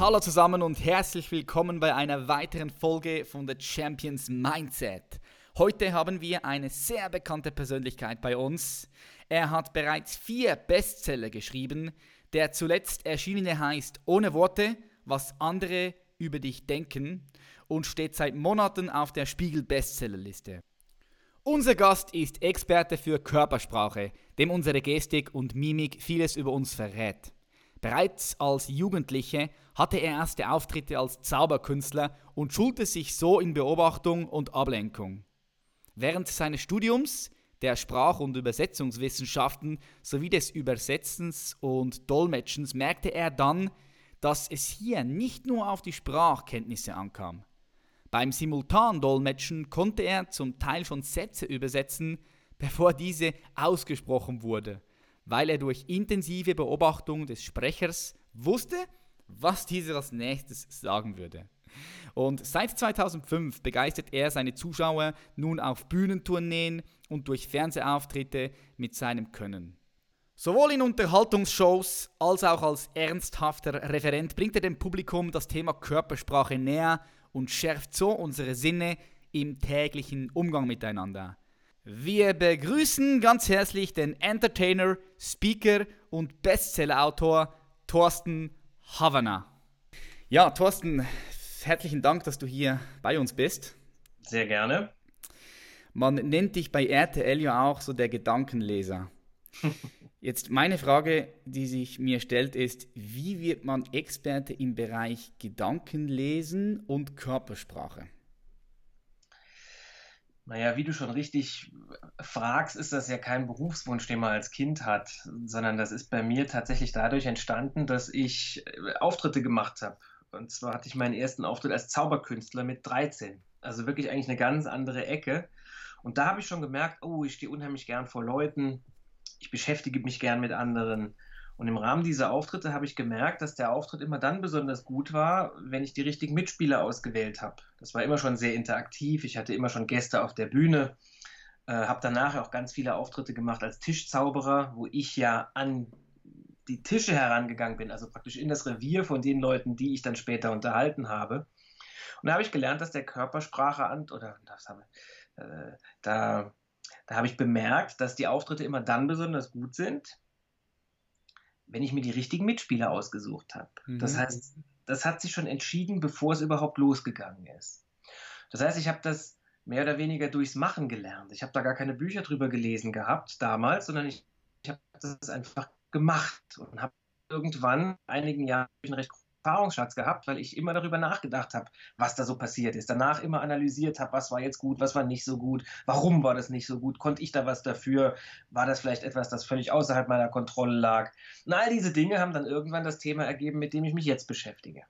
Hallo zusammen und herzlich willkommen bei einer weiteren Folge von The Champions Mindset. Heute haben wir eine sehr bekannte Persönlichkeit bei uns. Er hat bereits vier Bestseller geschrieben. Der zuletzt erschienene heißt Ohne Worte, was andere über dich denken und steht seit Monaten auf der Spiegel Bestsellerliste. Unser Gast ist Experte für Körpersprache, dem unsere Gestik und Mimik vieles über uns verrät. Bereits als Jugendliche hatte er erste Auftritte als Zauberkünstler und schulte sich so in Beobachtung und Ablenkung. Während seines Studiums der Sprach- und Übersetzungswissenschaften sowie des Übersetzens und Dolmetschens merkte er dann, dass es hier nicht nur auf die Sprachkenntnisse ankam. Beim Simultandolmetschen konnte er zum Teil schon Sätze übersetzen, bevor diese ausgesprochen wurde, weil er durch intensive Beobachtung des Sprechers wusste, was dieser als nächstes sagen würde. Und seit 2005 begeistert er seine Zuschauer nun auf Bühnentourneen und durch Fernsehauftritte mit seinem Können. Sowohl in Unterhaltungsshows als auch als ernsthafter Referent bringt er dem Publikum das Thema Körpersprache näher und schärft so unsere Sinne im täglichen Umgang miteinander. Wir begrüßen ganz herzlich den Entertainer, Speaker und Bestsellerautor Thorsten Havana. Ja, Thorsten, herzlichen Dank, dass du hier bei uns bist. Sehr gerne. Man nennt dich bei RTL ja auch so der Gedankenleser. Jetzt meine Frage, die sich mir stellt, ist, wie wird man Experte im Bereich Gedankenlesen und Körpersprache? Naja, wie du schon richtig fragst, ist das ja kein Berufswunsch, den man als Kind hat, sondern das ist bei mir tatsächlich dadurch entstanden, dass ich äh, Auftritte gemacht habe. Und zwar hatte ich meinen ersten Auftritt als Zauberkünstler mit 13. Also wirklich eigentlich eine ganz andere Ecke. Und da habe ich schon gemerkt, oh, ich stehe unheimlich gern vor Leuten, ich beschäftige mich gern mit anderen. Und im Rahmen dieser Auftritte habe ich gemerkt, dass der Auftritt immer dann besonders gut war, wenn ich die richtigen Mitspieler ausgewählt habe. Das war immer schon sehr interaktiv. Ich hatte immer schon Gäste auf der Bühne. Äh, habe danach auch ganz viele Auftritte gemacht als Tischzauberer, wo ich ja an die Tische herangegangen bin, also praktisch in das Revier von den Leuten, die ich dann später unterhalten habe. Und da habe ich gelernt, dass der Körpersprache an, oder wir, äh, da da habe ich bemerkt, dass die Auftritte immer dann besonders gut sind, wenn ich mir die richtigen Mitspieler ausgesucht habe. Mhm. Das heißt, das hat sich schon entschieden, bevor es überhaupt losgegangen ist. Das heißt, ich habe das mehr oder weniger durchs Machen gelernt. Ich habe da gar keine Bücher drüber gelesen gehabt damals, sondern ich, ich habe das einfach gemacht und habe irgendwann einigen Jahren einen recht Erfahrungsschatz gehabt, weil ich immer darüber nachgedacht habe, was da so passiert ist. Danach immer analysiert habe, was war jetzt gut, was war nicht so gut, warum war das nicht so gut, konnte ich da was dafür, war das vielleicht etwas, das völlig außerhalb meiner Kontrolle lag. Und all diese Dinge haben dann irgendwann das Thema ergeben, mit dem ich mich jetzt beschäftige.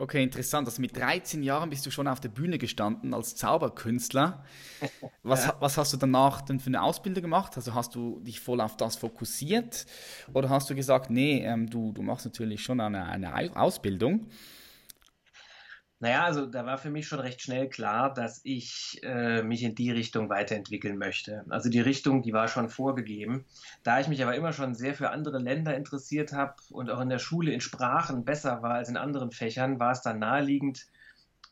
Okay, interessant. Also mit 13 Jahren bist du schon auf der Bühne gestanden als Zauberkünstler. Was, ja. was hast du danach denn für eine Ausbildung gemacht? Also hast du dich voll auf das fokussiert oder hast du gesagt, nee, ähm, du, du machst natürlich schon eine, eine Ausbildung? Naja, also da war für mich schon recht schnell klar, dass ich äh, mich in die Richtung weiterentwickeln möchte. Also die Richtung, die war schon vorgegeben. Da ich mich aber immer schon sehr für andere Länder interessiert habe und auch in der Schule in Sprachen besser war als in anderen Fächern, war es dann naheliegend,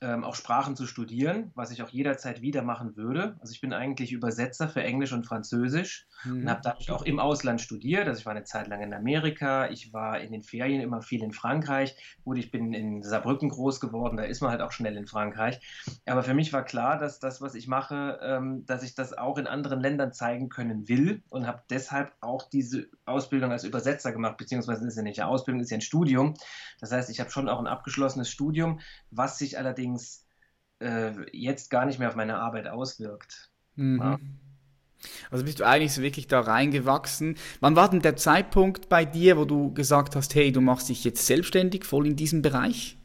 ähm, auch Sprachen zu studieren, was ich auch jederzeit wieder machen würde. Also ich bin eigentlich Übersetzer für Englisch und Französisch mhm. und habe dadurch auch im Ausland studiert. Also ich war eine Zeit lang in Amerika, ich war in den Ferien immer viel in Frankreich. Gut, ich bin in Saarbrücken groß geworden, da ist man halt auch schnell in Frankreich. Aber für mich war klar, dass das, was ich mache, ähm, dass ich das auch in anderen Ländern zeigen können will und habe deshalb auch diese Ausbildung als Übersetzer gemacht, beziehungsweise ist ja nicht eine Ausbildung, ist ja ein Studium. Das heißt, ich habe schon auch ein abgeschlossenes Studium, was sich allerdings allerdings äh, jetzt gar nicht mehr auf meine Arbeit auswirkt. Mhm. Ja. Also bist du eigentlich so wirklich da reingewachsen. Wann war denn der Zeitpunkt bei dir, wo du gesagt hast, hey, du machst dich jetzt selbstständig, voll in diesem Bereich?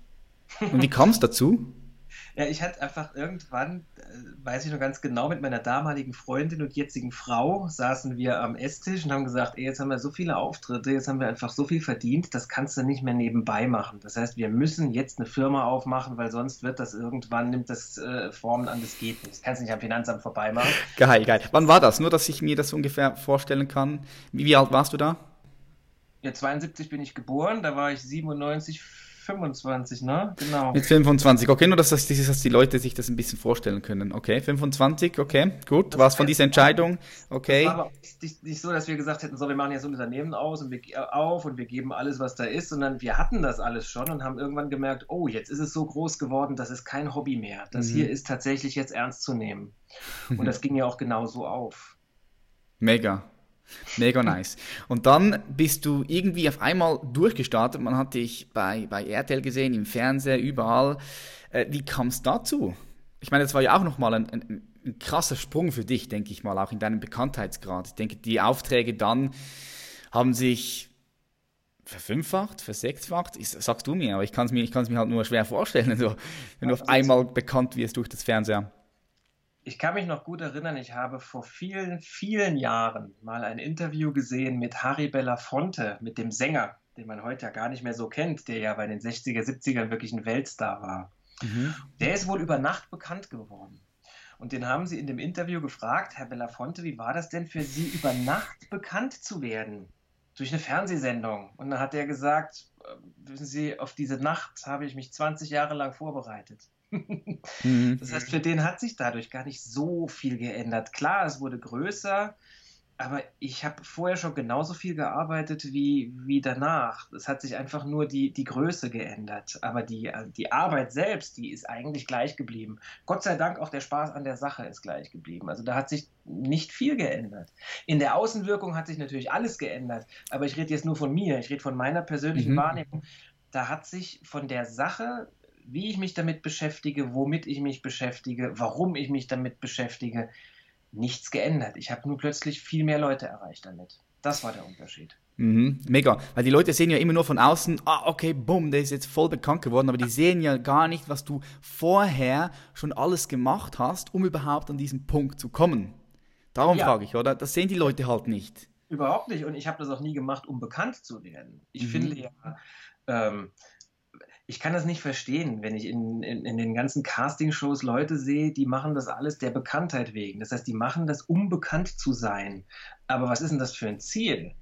Und wie kam es dazu? Ja, ich hatte einfach irgendwann, äh, weiß ich noch ganz genau, mit meiner damaligen Freundin und jetzigen Frau saßen wir am Esstisch und haben gesagt, ey, jetzt haben wir so viele Auftritte, jetzt haben wir einfach so viel verdient, das kannst du nicht mehr nebenbei machen. Das heißt, wir müssen jetzt eine Firma aufmachen, weil sonst wird das irgendwann, nimmt das äh, Formen an, das geht nicht. Das kannst du nicht am Finanzamt vorbeimachen. Geil, geil. Wann war das? Nur, dass ich mir das ungefähr vorstellen kann. Wie, wie alt warst du da? Ja, 72 bin ich geboren, da war ich 97, 25, ne? Genau. Mit 25, okay, nur dass, das, dass die Leute sich das ein bisschen vorstellen können. Okay, 25, okay, gut. Was von dieser Entscheidung? Okay. Aber nicht, nicht, so, dass wir gesagt hätten, so, wir machen jetzt ein Unternehmen aus und wir, auf und wir geben alles, was da ist, sondern wir hatten das alles schon und haben irgendwann gemerkt, oh, jetzt ist es so groß geworden, das ist kein Hobby mehr. Das mhm. hier ist tatsächlich jetzt ernst zu nehmen. Und das ging ja auch genauso auf. Mega. Mega nice. Und dann bist du irgendwie auf einmal durchgestartet. Man hat dich bei, bei RTL gesehen, im Fernseher, überall. Äh, wie kam es dazu? Ich meine, das war ja auch nochmal ein, ein, ein krasser Sprung für dich, denke ich mal, auch in deinem Bekanntheitsgrad. Ich denke, die Aufträge dann haben sich verfünffacht, versechsfacht, ich, sagst du mir, aber ich kann es mir, mir halt nur schwer vorstellen, so, wenn du auf einmal bekannt wirst durch das Fernseher ich kann mich noch gut erinnern, ich habe vor vielen, vielen Jahren mal ein Interview gesehen mit Harry Belafonte, mit dem Sänger, den man heute ja gar nicht mehr so kennt, der ja bei den 60er, 70ern wirklich ein Weltstar war. Mhm. Der ist wohl über Nacht bekannt geworden. Und den haben sie in dem Interview gefragt, Herr Belafonte, wie war das denn für Sie, über Nacht bekannt zu werden? Durch eine Fernsehsendung. Und dann hat er gesagt, äh, wissen Sie, auf diese Nacht habe ich mich 20 Jahre lang vorbereitet mhm. Das heißt, für den hat sich dadurch gar nicht so viel geändert. Klar, es wurde größer, aber ich habe vorher schon genauso viel gearbeitet wie, wie danach. Es hat sich einfach nur die, die Größe geändert. Aber die, die Arbeit selbst, die ist eigentlich gleich geblieben. Gott sei Dank auch der Spaß an der Sache ist gleich geblieben. Also da hat sich nicht viel geändert. In der Außenwirkung hat sich natürlich alles geändert. Aber ich rede jetzt nur von mir. Ich rede von meiner persönlichen mhm. Wahrnehmung. Da hat sich von der Sache wie ich mich damit beschäftige, womit ich mich beschäftige, warum ich mich damit beschäftige, nichts geändert. Ich habe nur plötzlich viel mehr Leute erreicht damit. Das war der Unterschied. Mhm, mega, weil die Leute sehen ja immer nur von außen, ah, okay, bumm, der ist jetzt voll bekannt geworden, aber die sehen ja gar nicht, was du vorher schon alles gemacht hast, um überhaupt an diesen Punkt zu kommen. Darum ja. frage ich, oder? Das sehen die Leute halt nicht. Überhaupt nicht und ich habe das auch nie gemacht, um bekannt zu werden. Ich mhm. finde ja, ähm, ich kann das nicht verstehen, wenn ich in, in, in den ganzen Castingshows Leute sehe, die machen das alles der Bekanntheit wegen. Das heißt, die machen das, um bekannt zu sein. Aber was ist denn das für ein Ziel?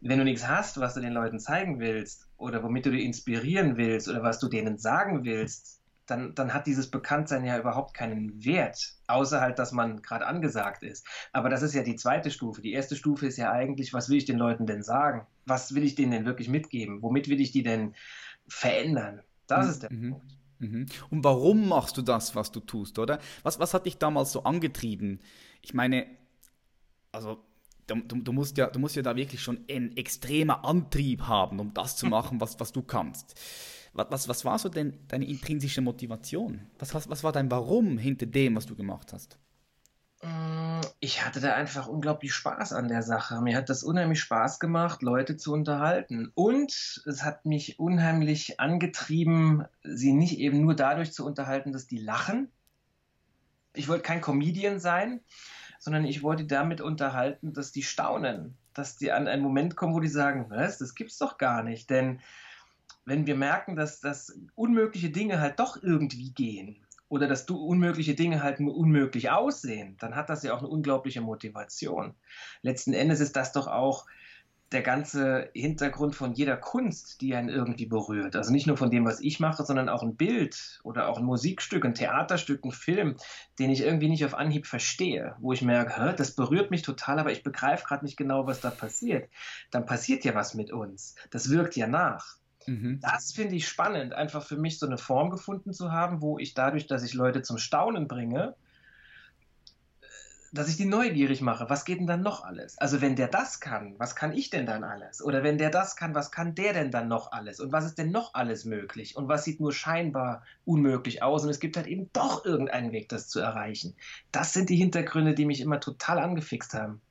Wenn du nichts hast, was du den Leuten zeigen willst oder womit du die inspirieren willst oder was du denen sagen willst, dann, dann hat dieses Bekanntsein ja überhaupt keinen Wert, außer halt, dass man gerade angesagt ist. Aber das ist ja die zweite Stufe. Die erste Stufe ist ja eigentlich, was will ich den Leuten denn sagen? Was will ich denen denn wirklich mitgeben? Womit will ich die denn verändern. Das mhm. ist der mhm. Punkt. Mhm. Und warum machst du das, was du tust, oder? Was, was hat dich damals so angetrieben? Ich meine, also du, du, musst ja, du musst ja da wirklich schon einen extremen Antrieb haben, um das zu machen, was, was du kannst. Was, was, was war so denn deine intrinsische Motivation? Was, was, was war dein Warum hinter dem, was du gemacht hast? Mm, ich hatte da einfach unglaublich Spaß an der Sache. Mir hat das unheimlich Spaß gemacht, Leute zu unterhalten. Und es hat mich unheimlich angetrieben, sie nicht eben nur dadurch zu unterhalten, dass die lachen. Ich wollte kein Comedian sein, sondern ich wollte damit unterhalten, dass die staunen, dass die an einen Moment kommen, wo die sagen, was, das gibt's doch gar nicht. Denn wenn wir merken, dass, dass unmögliche Dinge halt doch irgendwie gehen, oder dass du unmögliche Dinge halt nur unmöglich aussehen, dann hat das ja auch eine unglaubliche Motivation. Letzten Endes ist das doch auch der ganze Hintergrund von jeder Kunst, die einen irgendwie berührt. Also nicht nur von dem, was ich mache, sondern auch ein Bild oder auch ein Musikstück, ein Theaterstück, ein Film, den ich irgendwie nicht auf Anhieb verstehe, wo ich merke, das berührt mich total, aber ich begreife gerade nicht genau, was da passiert. Dann passiert ja was mit uns. Das wirkt ja nach. Mhm. Das finde ich spannend, einfach für mich so eine Form gefunden zu haben, wo ich dadurch, dass ich Leute zum Staunen bringe, dass ich die neugierig mache. Was geht denn dann noch alles? Also wenn der das kann, was kann ich denn dann alles? Oder wenn der das kann, was kann der denn dann noch alles? Und was ist denn noch alles möglich? Und was sieht nur scheinbar unmöglich aus? Und es gibt halt eben doch irgendeinen Weg, das zu erreichen. Das sind die Hintergründe, die mich immer total angefixt haben.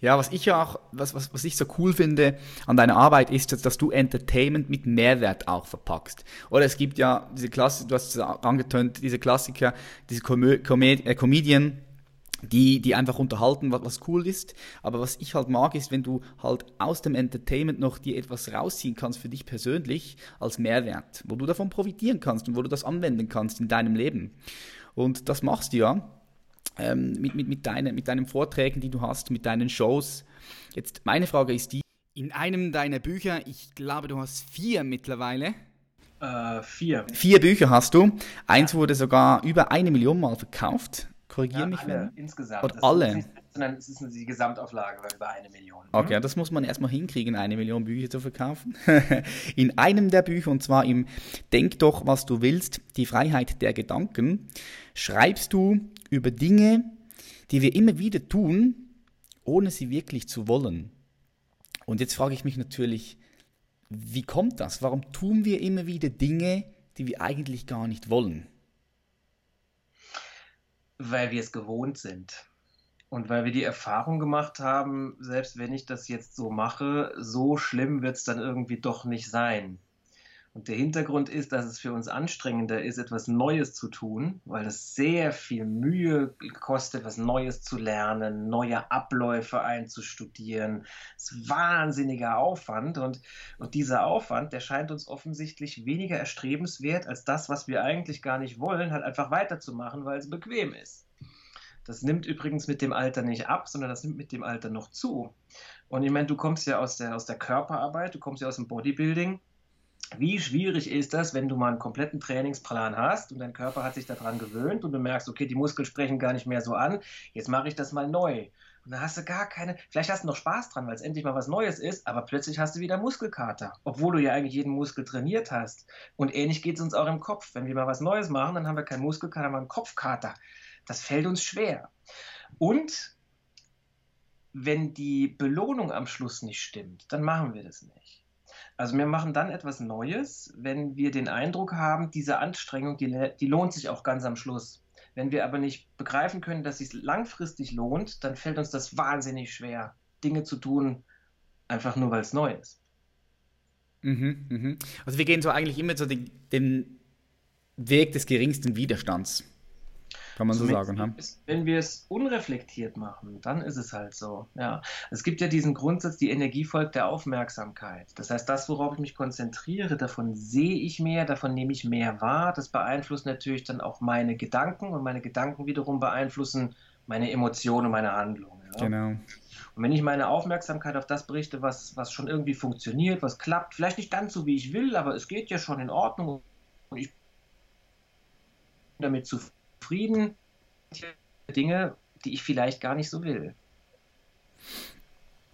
Ja, was ich auch, was, was, was ich so cool finde an deiner Arbeit ist, dass, dass du Entertainment mit Mehrwert auch verpackst. Oder es gibt ja diese Klasse, du hast es angetönt, diese Klassiker, diese Comö Comed äh, Comedian, die, die einfach unterhalten, was, was cool ist. Aber was ich halt mag, ist, wenn du halt aus dem Entertainment noch dir etwas rausziehen kannst für dich persönlich als Mehrwert, wo du davon profitieren kannst und wo du das anwenden kannst in deinem Leben. Und das machst du ja ähm, mit, mit, mit, deine, mit deinen Vorträgen, die du hast, mit deinen Shows. Jetzt meine Frage ist die, in einem deiner Bücher, ich glaube, du hast vier mittlerweile. Äh, vier. Vier Bücher hast du. Eins ja. wurde sogar über eine Million Mal verkauft. Korrigiere ja, mich, alle, wenn. Insgesamt. Und alle. Nicht, sondern es ist die Gesamtauflage über eine Million. Okay, das muss man erstmal hinkriegen, eine Million Bücher zu verkaufen. In einem der Bücher, und zwar im Denk doch, was du willst, die Freiheit der Gedanken, schreibst du über Dinge, die wir immer wieder tun, ohne sie wirklich zu wollen. Und jetzt frage ich mich natürlich, wie kommt das? Warum tun wir immer wieder Dinge, die wir eigentlich gar nicht wollen? Weil wir es gewohnt sind. Und weil wir die Erfahrung gemacht haben, selbst wenn ich das jetzt so mache, so schlimm wird es dann irgendwie doch nicht sein. Und der Hintergrund ist, dass es für uns anstrengender ist, etwas Neues zu tun, weil es sehr viel Mühe kostet, was Neues zu lernen, neue Abläufe einzustudieren. Es ist wahnsinniger Aufwand und, und dieser Aufwand, der scheint uns offensichtlich weniger erstrebenswert als das, was wir eigentlich gar nicht wollen, halt einfach weiterzumachen, weil es bequem ist. Das nimmt übrigens mit dem Alter nicht ab, sondern das nimmt mit dem Alter noch zu. Und ich meine, du kommst ja aus der, aus der Körperarbeit, du kommst ja aus dem Bodybuilding wie schwierig ist das, wenn du mal einen kompletten Trainingsplan hast und dein Körper hat sich daran gewöhnt und du merkst, okay, die Muskeln sprechen gar nicht mehr so an, jetzt mache ich das mal neu. Und dann hast du gar keine, vielleicht hast du noch Spaß dran, weil es endlich mal was Neues ist, aber plötzlich hast du wieder Muskelkater, obwohl du ja eigentlich jeden Muskel trainiert hast. Und ähnlich geht es uns auch im Kopf. Wenn wir mal was Neues machen, dann haben wir keinen Muskelkater, haben wir einen Kopfkater. Das fällt uns schwer. Und wenn die Belohnung am Schluss nicht stimmt, dann machen wir das nicht. Also wir machen dann etwas Neues, wenn wir den Eindruck haben, diese Anstrengung, die, die lohnt sich auch ganz am Schluss. Wenn wir aber nicht begreifen können, dass es sich langfristig lohnt, dann fällt uns das wahnsinnig schwer, Dinge zu tun, einfach nur weil es neu ist. Mhm, mhm. Also wir gehen so eigentlich immer so den, den Weg des geringsten Widerstands. Kann man so sagen. Ne? wenn wir es unreflektiert machen, dann ist es halt so. Ja. Es gibt ja diesen Grundsatz, die Energie folgt der Aufmerksamkeit. Das heißt, das, worauf ich mich konzentriere, davon sehe ich mehr, davon nehme ich mehr wahr. Das beeinflusst natürlich dann auch meine Gedanken und meine Gedanken wiederum beeinflussen meine Emotionen und meine Handlungen. Ja. Genau. Und wenn ich meine Aufmerksamkeit auf das berichte, was, was schon irgendwie funktioniert, was klappt, vielleicht nicht ganz so, wie ich will, aber es geht ja schon in Ordnung und ich bin damit zufrieden zufrieden Dinge, die ich vielleicht gar nicht so will.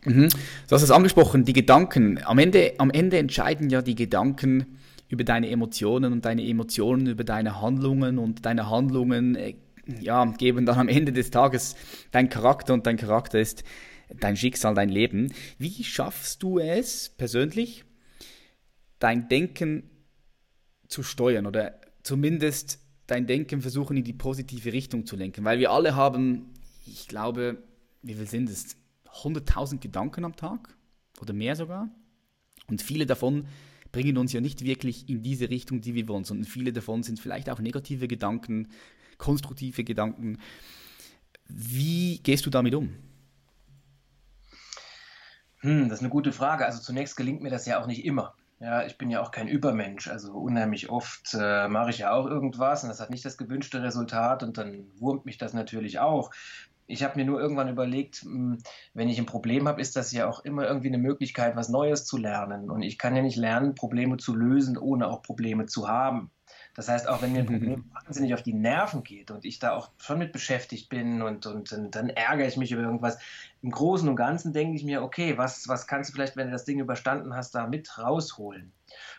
Mhm. Du hast es angesprochen, die Gedanken. Am Ende, am Ende entscheiden ja die Gedanken über deine Emotionen und deine Emotionen über deine Handlungen und deine Handlungen äh, ja, geben dann am Ende des Tages dein Charakter und dein Charakter ist dein Schicksal, dein Leben. Wie schaffst du es persönlich, dein Denken zu steuern oder zumindest dein Denken versuchen in die positive Richtung zu lenken. Weil wir alle haben, ich glaube, wie viel sind es? 100.000 Gedanken am Tag oder mehr sogar. Und viele davon bringen uns ja nicht wirklich in diese Richtung, die wir wollen, sondern viele davon sind vielleicht auch negative Gedanken, konstruktive Gedanken. Wie gehst du damit um? Hm, das ist eine gute Frage. Also zunächst gelingt mir das ja auch nicht immer. Ja, ich bin ja auch kein Übermensch. Also unheimlich oft äh, mache ich ja auch irgendwas und das hat nicht das gewünschte Resultat und dann wurmt mich das natürlich auch. Ich habe mir nur irgendwann überlegt, hm, wenn ich ein Problem habe, ist das ja auch immer irgendwie eine Möglichkeit, was Neues zu lernen. Und ich kann ja nicht lernen, Probleme zu lösen, ohne auch Probleme zu haben. Das heißt, auch wenn mir ein Problem wahnsinnig auf die Nerven geht und ich da auch schon mit beschäftigt bin und, und, und dann ärgere ich mich über irgendwas, im Großen und Ganzen denke ich mir, okay, was, was kannst du vielleicht, wenn du das Ding überstanden hast, da mit rausholen?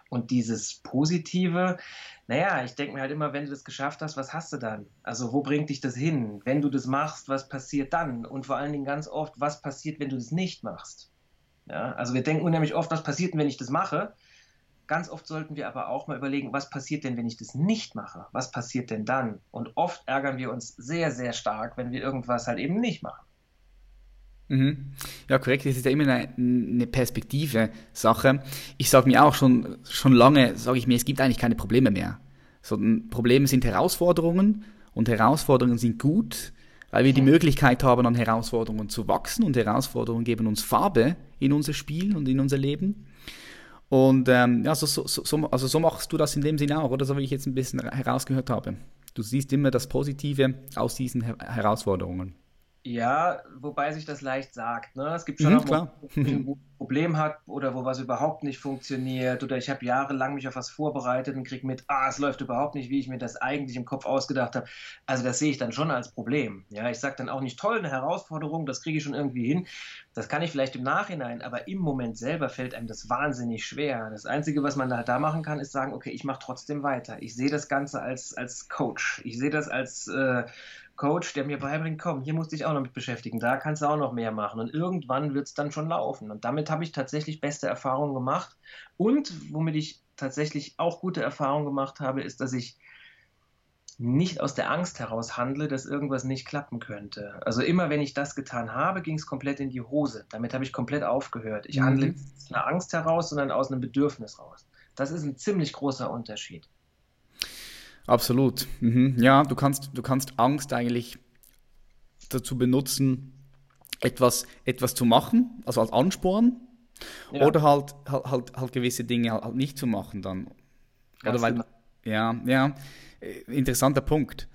Und dieses Positive, naja, ich denke mir halt immer, wenn du das geschafft hast, was hast du dann? Also wo bringt dich das hin? Wenn du das machst, was passiert dann? Und vor allen Dingen ganz oft, was passiert, wenn du das nicht machst? Ja, also wir denken unheimlich oft, was passiert, wenn ich das mache? Ganz oft sollten wir aber auch mal überlegen, was passiert denn, wenn ich das nicht mache? Was passiert denn dann? Und oft ärgern wir uns sehr, sehr stark, wenn wir irgendwas halt eben nicht machen. Mhm. Ja, korrekt. Das ist ja immer eine, eine Perspektive-Sache. Ich sage mir auch schon, schon lange, sage ich mir, es gibt eigentlich keine Probleme mehr. Sondern Probleme sind Herausforderungen und Herausforderungen sind gut, weil wir die Möglichkeit haben, an Herausforderungen zu wachsen und Herausforderungen geben uns Farbe in unser Spiel und in unser Leben. Und ähm, ja, so, so, so, also so machst du das in dem Sinne auch, oder so wie ich jetzt ein bisschen herausgehört habe. Du siehst immer das Positive aus diesen Her Herausforderungen. Ja, wobei sich das leicht sagt. Ne? Es gibt schon Mhm, auch klar. Momente, wo ein Problem hat oder wo was überhaupt nicht funktioniert oder ich habe jahrelang mich auf was vorbereitet und kriege mit, ah, es läuft überhaupt nicht, wie ich mir das eigentlich im Kopf ausgedacht habe. Also das sehe ich dann schon als Problem. Ja, ich sage dann auch nicht toll, eine Herausforderung, das kriege ich schon irgendwie hin. Das kann ich vielleicht im Nachhinein, aber im Moment selber fällt einem das wahnsinnig schwer. Das Einzige, was man da, da machen kann, ist sagen, okay, ich mache trotzdem weiter. Ich sehe das Ganze als, als Coach. Ich sehe das als äh, Coach, der mir beibringt, komm, hier musst du dich auch noch mit beschäftigen, da kannst du auch noch mehr machen. Und irgendwann wird es dann schon laufen. Und damit habe ich tatsächlich beste Erfahrungen gemacht. Und womit ich tatsächlich auch gute Erfahrungen gemacht habe, ist, dass ich nicht aus der Angst heraus handle, dass irgendwas nicht klappen könnte. Also immer wenn ich das getan habe, ging es komplett in die Hose. Damit habe ich komplett aufgehört. Ich handle Mhm. nicht aus einer Angst heraus, sondern aus einem Bedürfnis raus. Das ist ein ziemlich großer Unterschied. Absolut. Mhm. Ja, du kannst, du kannst Angst eigentlich dazu benutzen, etwas, etwas zu machen, also als Ansporn, Ja. oder halt, halt, halt, halt gewisse Dinge halt, halt nicht zu machen dann. Ganz Oder weil, genau. ja, ja, äh, interessanter Punkt.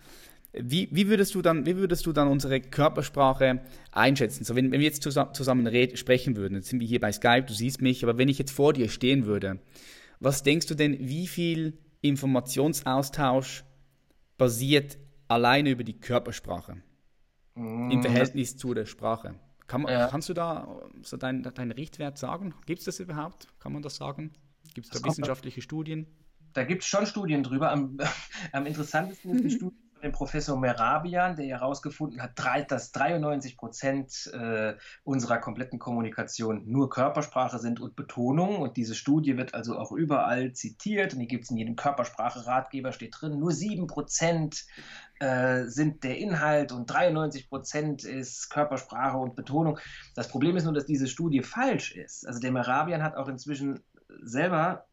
Wie, wie, würdest du dann, wie würdest du dann unsere Körpersprache einschätzen? So, wenn, wenn wir jetzt zusammen, zusammen red, sprechen würden, jetzt sind wir hier bei Skype, du siehst mich, aber wenn ich jetzt vor dir stehen würde, was denkst du denn, wie viel Informationsaustausch basiert alleine über die Körpersprache im Verhältnis zu der Sprache? Kann man, Ja. Kannst du da so deinen dein Richtwert sagen? Gibt es das überhaupt? Kann man das sagen? Gibt es da wissenschaftliche Studien? Da gibt es schon Studien drüber. Am, am interessantesten ist die Studie Professor Merabian, der herausgefunden hat, dass 93 Prozent äh, unserer kompletten Kommunikation nur Körpersprache sind und Betonung. Und diese Studie wird also auch überall zitiert und die gibt es in jedem Körpersprache-Ratgeber, steht drin. Nur 7 Prozent äh, sind der Inhalt und 93 Prozent ist Körpersprache und Betonung. Das Problem ist nur, dass diese Studie falsch ist. Also der Merabian hat auch inzwischen selber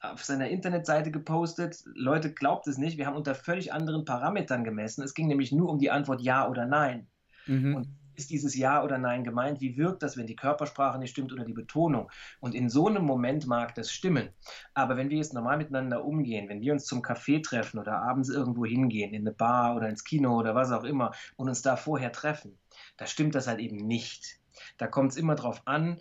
auf seiner Internetseite gepostet, Leute, glaubt es nicht, wir haben unter völlig anderen Parametern gemessen. Es ging nämlich nur um die Antwort Ja oder Nein. Mhm. Und ist dieses Ja oder Nein gemeint? Wie wirkt das, wenn die Körpersprache nicht stimmt oder die Betonung? Und in so einem Moment mag das stimmen. Aber wenn wir jetzt normal miteinander umgehen, wenn wir uns zum Café treffen oder abends irgendwo hingehen, in eine Bar oder ins Kino oder was auch immer und uns da vorher treffen, da stimmt das halt eben nicht. Da kommt es immer darauf an,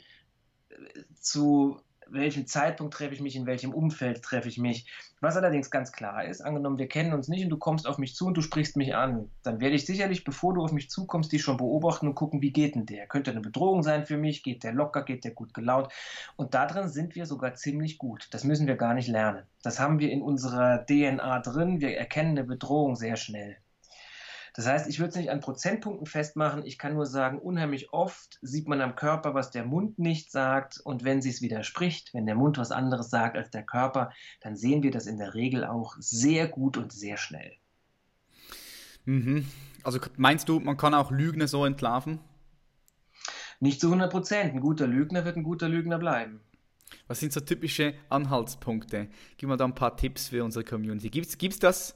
äh, zu welchem Zeitpunkt treffe ich mich, in welchem Umfeld treffe ich mich. Was allerdings ganz klar ist, angenommen, wir kennen uns nicht und du kommst auf mich zu und du sprichst mich an, dann werde ich sicherlich, bevor du auf mich zukommst, dich schon beobachten und gucken, wie geht denn der? Könnte eine Bedrohung sein für mich? Geht der locker? Geht der gut gelaunt? Und darin sind wir sogar ziemlich gut. Das müssen wir gar nicht lernen. Das haben wir in unserer DNA drin. Wir erkennen eine Bedrohung sehr schnell. Das heißt, ich würde es nicht an Prozentpunkten festmachen. Ich kann nur sagen, unheimlich oft sieht man am Körper, was der Mund nicht sagt. Und wenn sie es widerspricht, wenn der Mund was anderes sagt als der Körper, dann sehen wir das in der Regel auch sehr gut und sehr schnell. Mhm. Also meinst du, man kann auch Lügner so entlarven? Nicht zu 100 Prozent. Ein guter Lügner wird ein guter Lügner bleiben. Was sind so typische Anhaltspunkte? Gib mal da ein paar Tipps für unsere Community. Gibt's, gibt's das?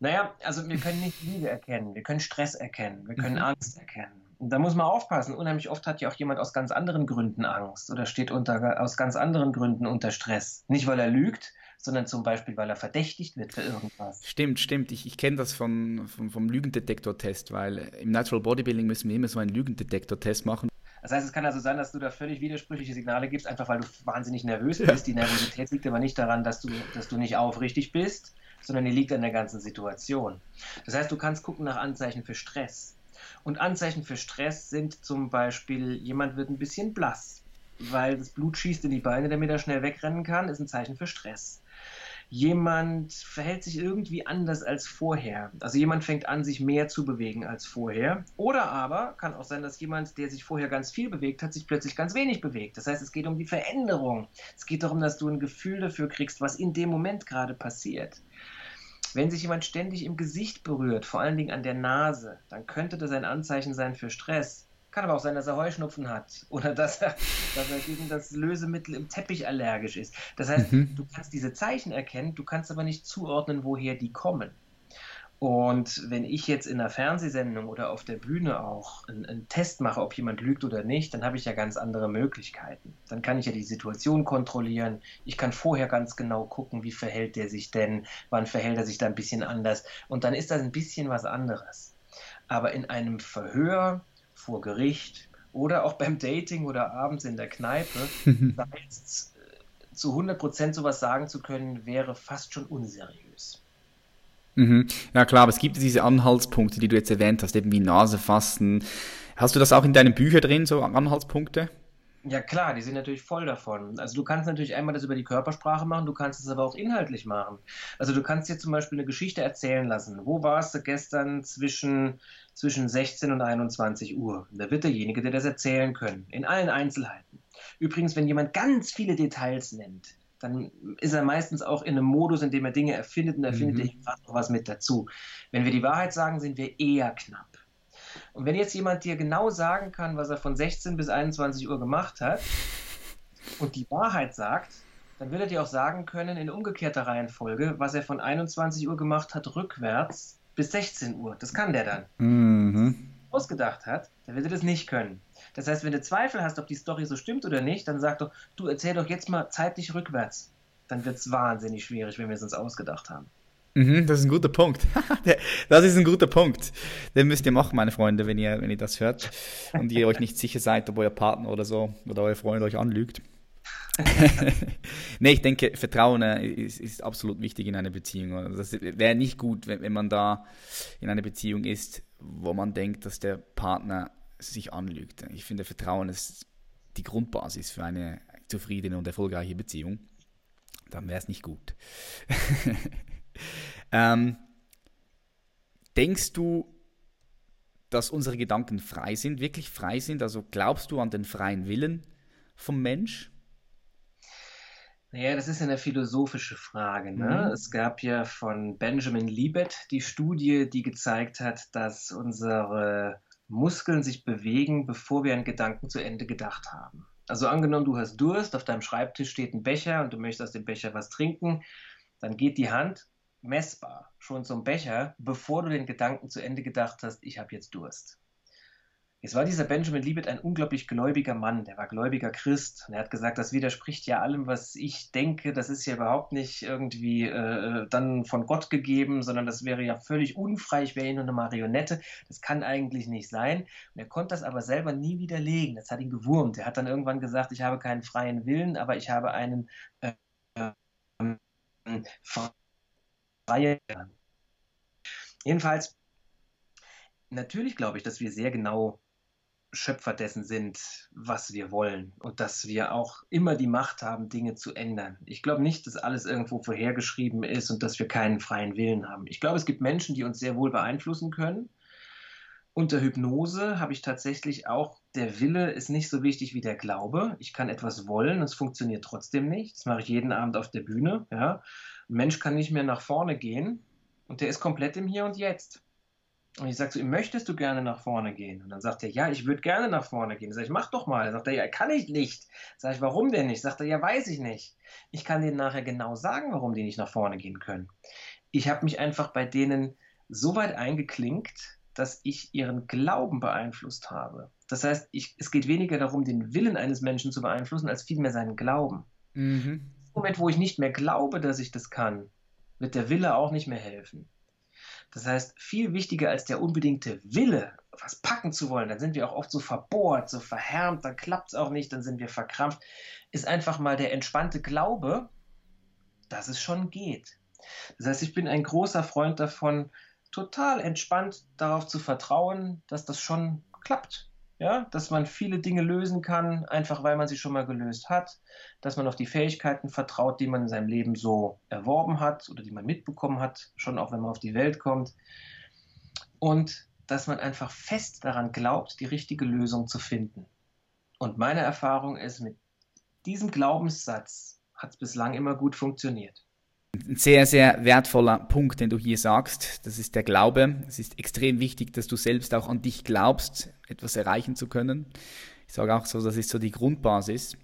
Naja, also wir können nicht Liebe erkennen, wir können Stress erkennen, wir können Mhm. Angst erkennen. Und da muss man aufpassen. Unheimlich oft hat ja auch jemand aus ganz anderen Gründen Angst oder steht unter, aus ganz anderen Gründen unter Stress. Nicht, weil er lügt, sondern zum Beispiel, weil er verdächtigt wird für irgendwas. Stimmt, stimmt. Ich, ich kenne das von, von, vom Lügendetektor-Test, weil im Natural Bodybuilding müssen wir immer so einen Lügendetektor-Test machen. Das heißt, es kann also sein, dass du da völlig widersprüchliche Signale gibst, einfach weil du wahnsinnig nervös Ja. bist. Die Nervosität liegt aber nicht daran, dass du, dass du nicht aufrichtig bist, sondern die liegt an der ganzen Situation. Das heißt, du kannst gucken nach Anzeichen für Stress. Und Anzeichen für Stress sind zum Beispiel, jemand wird ein bisschen blass, weil das Blut schießt in die Beine, damit er schnell wegrennen kann, ist ein Zeichen für Stress. Jemand verhält sich irgendwie anders als vorher. Also jemand fängt an, sich mehr zu bewegen als vorher. Oder aber kann auch sein, dass jemand, der sich vorher ganz viel bewegt hat, sich plötzlich ganz wenig bewegt. Das heißt, es geht um die Veränderung. Es geht darum, dass du ein Gefühl dafür kriegst, was in dem Moment gerade passiert. Wenn sich jemand ständig im Gesicht berührt, vor allen Dingen an der Nase, dann könnte das ein Anzeichen sein für Stress. Kann aber auch sein, dass er Heuschnupfen hat oder dass er, dass er gegen das Lösemittel im Teppich allergisch ist. Das heißt, mhm. du kannst diese Zeichen erkennen, du kannst aber nicht zuordnen, woher die kommen. Und wenn ich jetzt in einer Fernsehsendung oder auf der Bühne auch einen, einen, Test mache, ob jemand lügt oder nicht, dann habe ich ja ganz andere Möglichkeiten. Dann kann ich ja die Situation kontrollieren. Ich kann vorher ganz genau gucken, wie verhält der sich denn, wann verhält er sich da ein bisschen anders. Und dann ist das ein bisschen was anderes. Aber in einem Verhör vor Gericht oder auch beim Dating oder abends in der Kneipe, da jetzt zu 100% sowas sagen zu können, wäre fast schon unseriös. Mhm. Ja klar, aber es gibt diese Anhaltspunkte, die du jetzt erwähnt hast, eben wie Nasefasten. Hast du das auch in deinen Büchern drin, so Anhaltspunkte? Ja klar, die sind natürlich voll davon. Also du kannst natürlich einmal das über die Körpersprache machen, du kannst es aber auch inhaltlich machen. Also du kannst dir zum Beispiel eine Geschichte erzählen lassen. Wo warst du gestern zwischen, zwischen 16 und 21 Uhr? Da wird derjenige dir das erzählen können, in allen Einzelheiten. Übrigens, wenn jemand ganz viele Details nennt, dann ist er meistens auch in einem Modus, in dem er Dinge erfindet und erfindet mhm. er noch was mit dazu. Wenn wir die Wahrheit sagen, sind wir eher knapp. Und wenn jetzt jemand dir genau sagen kann, was er von 16 bis 21 Uhr gemacht hat und die Wahrheit sagt, dann will er dir auch sagen können, in umgekehrter Reihenfolge, was er von 21 Uhr gemacht hat, rückwärts bis 16 Uhr. Das kann der dann. Mhm. Ausgedacht hat, dann wird er das nicht können. Das heißt, wenn du Zweifel hast, ob die Story so stimmt oder nicht, dann sag doch, du erzähl doch jetzt mal zeitlich rückwärts. Dann wird es wahnsinnig schwierig, wenn wir es uns ausgedacht haben. Mhm, das ist ein guter Punkt. das ist ein guter Punkt. Den müsst ihr machen, meine Freunde, wenn ihr, wenn ihr das hört und ihr euch nicht sicher seid, ob euer Partner oder so oder euer Freund euch anlügt. nee, ich denke, Vertrauen äh, ist, ist, absolut wichtig in einer Beziehung. Also das wäre nicht gut, wenn, wenn man da in einer Beziehung ist, wo man denkt, dass der Partner sich anlügt. Ich finde, Vertrauen ist die Grundbasis für eine zufriedene und erfolgreiche Beziehung. Dann wäre es nicht gut. ähm, denkst du, dass unsere Gedanken frei sind, wirklich frei sind? Also glaubst du an den freien Willen vom Mensch? Naja, das ist eine philosophische Frage. Ne? Mhm. Es gab ja von Benjamin Libet die Studie, die gezeigt hat, dass unsere Muskeln sich bewegen, bevor wir einen Gedanken zu Ende gedacht haben. Also angenommen, du hast Durst, auf deinem Schreibtisch steht ein Becher und du möchtest aus dem Becher was trinken, dann geht die Hand messbar schon zum Becher, bevor du den Gedanken zu Ende gedacht hast, ich habe jetzt Durst. Jetzt war dieser Benjamin Liebet ein unglaublich gläubiger Mann, der war gläubiger Christ. Und er hat gesagt, das widerspricht ja allem, was ich denke. Das ist ja überhaupt nicht irgendwie äh, dann von Gott gegeben, sondern das wäre ja völlig unfrei. Ich wäre ja nur eine Marionette. Das kann eigentlich nicht sein. Und er konnte das aber selber nie widerlegen. Das hat ihn gewurmt. Er hat dann irgendwann gesagt, ich habe keinen freien Willen, aber ich habe einen äh, äh, freien. Jedenfalls, natürlich glaube ich, dass wir sehr genau Schöpfer dessen sind, was wir wollen und dass wir auch immer die Macht haben, Dinge zu ändern. Ich glaube nicht, dass alles irgendwo vorhergeschrieben ist und dass wir keinen freien Willen haben. Ich glaube, es gibt Menschen, die uns sehr wohl beeinflussen können. Unter Hypnose habe ich tatsächlich auch, der Wille ist nicht so wichtig wie der Glaube. Ich kann etwas wollen, es funktioniert trotzdem nicht. Das mache ich jeden Abend auf der Bühne. Ja. Ein Mensch kann nicht mehr nach vorne gehen und der ist komplett im Hier und Jetzt. Und ich sage zu ihm, möchtest du gerne nach vorne gehen? Und dann sagt er, ja, ich würde gerne nach vorne gehen. Sag ich, mach doch mal. Dann sagt er, ja, kann ich nicht. Sag ich, warum denn nicht? Sagt er, ja, weiß ich nicht. Ich kann denen nachher genau sagen, warum die nicht nach vorne gehen können. Ich habe mich einfach bei denen so weit eingeklinkt, dass ich ihren Glauben beeinflusst habe. Das heißt, ich, es geht weniger darum, den Willen eines Menschen zu beeinflussen, als vielmehr seinen Glauben. Mhm. Im Moment, wo ich nicht mehr glaube, dass ich das kann, wird der Wille auch nicht mehr helfen. Das heißt, viel wichtiger als der unbedingte Wille, was packen zu wollen, dann sind wir auch oft so verbohrt, so verhärmt, dann klappt es auch nicht, dann sind wir verkrampft, ist einfach mal der entspannte Glaube, dass es schon geht. Das heißt, ich bin ein großer Freund davon, total entspannt darauf zu vertrauen, dass das schon klappt ja, dass man viele Dinge lösen kann, einfach weil man sie schon mal gelöst hat, dass man auf die Fähigkeiten vertraut, die man in seinem Leben so erworben hat oder die man mitbekommen hat, schon auch wenn man auf die Welt kommt. Und dass man einfach fest daran glaubt, die richtige Lösung zu finden. Und meine Erfahrung ist, mit diesem Glaubenssatz hat es bislang immer gut funktioniert. Ein sehr, sehr wertvoller Punkt, den du hier sagst, das ist der Glaube. Es ist extrem wichtig, dass du selbst auch an dich glaubst, etwas erreichen zu können. Ich sage auch so, das ist so die Grundbasis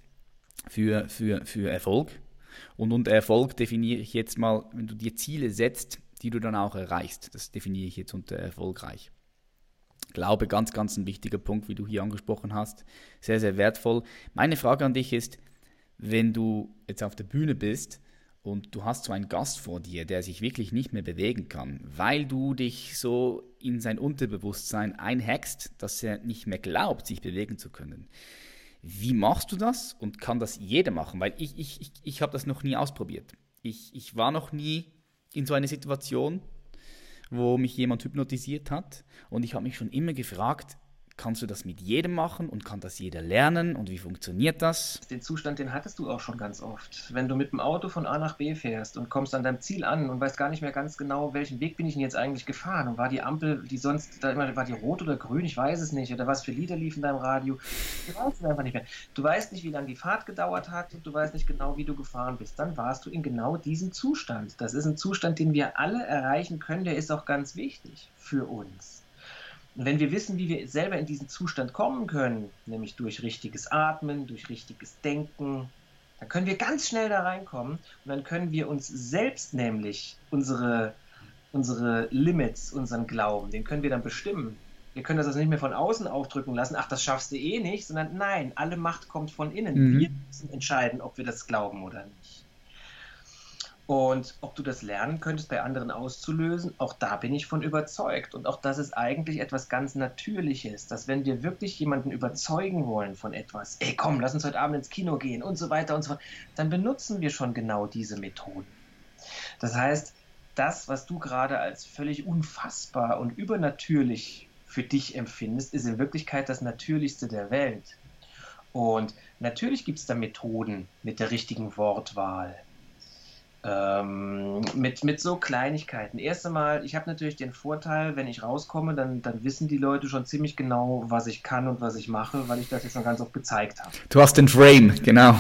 für, für, für Erfolg. Und unter Erfolg definiere ich jetzt mal, wenn du dir Ziele setzt, die du dann auch erreichst. Das definiere ich jetzt unter erfolgreich. Glaube, ganz, ganz ein wichtiger Punkt, wie du hier angesprochen hast. Sehr, sehr wertvoll. Meine Frage an dich ist, wenn du jetzt auf der Bühne bist und du hast so einen Gast vor dir, der sich wirklich nicht mehr bewegen kann, weil du dich so in sein Unterbewusstsein einhackst, dass er nicht mehr glaubt, sich bewegen zu können. Wie machst du das und kann das jeder machen? Weil ich, ich, ich, ich habe das noch nie ausprobiert. Ich, ich war noch nie in so einer Situation, wo mich jemand hypnotisiert hat und ich habe mich schon immer gefragt, Kannst du das mit jedem machen und kann das jeder lernen und wie funktioniert das? Den Zustand, den hattest du auch schon ganz oft. Wenn du mit dem Auto von A nach B fährst und kommst an deinem Ziel an und weißt gar nicht mehr ganz genau, welchen Weg bin ich denn jetzt eigentlich gefahren und war die Ampel, die sonst, da immer, war die rot oder grün, ich weiß es nicht, oder was für Lieder lief in deinem Radio, du weißt es einfach nicht mehr. Du weißt nicht, wie lange die Fahrt gedauert hat und du weißt nicht genau, wie du gefahren bist. Dann warst du in genau diesem Zustand. Das ist ein Zustand, den wir alle erreichen können, der ist auch ganz wichtig für uns. Und wenn wir wissen, wie wir selber in diesen Zustand kommen können, nämlich durch richtiges Atmen, durch richtiges Denken, dann können wir ganz schnell da reinkommen und dann können wir uns selbst nämlich unsere, unsere Limits, unseren Glauben, den können wir dann bestimmen. Wir können das also nicht mehr von außen aufdrücken lassen, ach, das schaffst du eh nicht, sondern nein, alle Macht kommt von innen. Mhm. Wir müssen entscheiden, ob wir das glauben oder nicht. Und ob du das lernen könntest, bei anderen auszulösen, auch da bin ich von überzeugt. Und auch das ist eigentlich etwas ganz Natürliches, dass wenn wir wirklich jemanden überzeugen wollen von etwas, ey komm, lass uns heute Abend ins Kino gehen und so weiter und so fort, dann benutzen wir schon genau diese Methoden. Das heißt, das, was du gerade als völlig unfassbar und übernatürlich für dich empfindest, ist in Wirklichkeit das Natürlichste der Welt. Und natürlich gibt es da Methoden mit der richtigen Wortwahl, ähm, mit, mit so Kleinigkeiten. Erst einmal, ich habe natürlich den Vorteil, wenn ich rauskomme, dann, dann wissen die Leute schon ziemlich genau, was ich kann und was ich mache, weil ich das jetzt schon ganz oft gezeigt habe. Du hast den Frame, genau.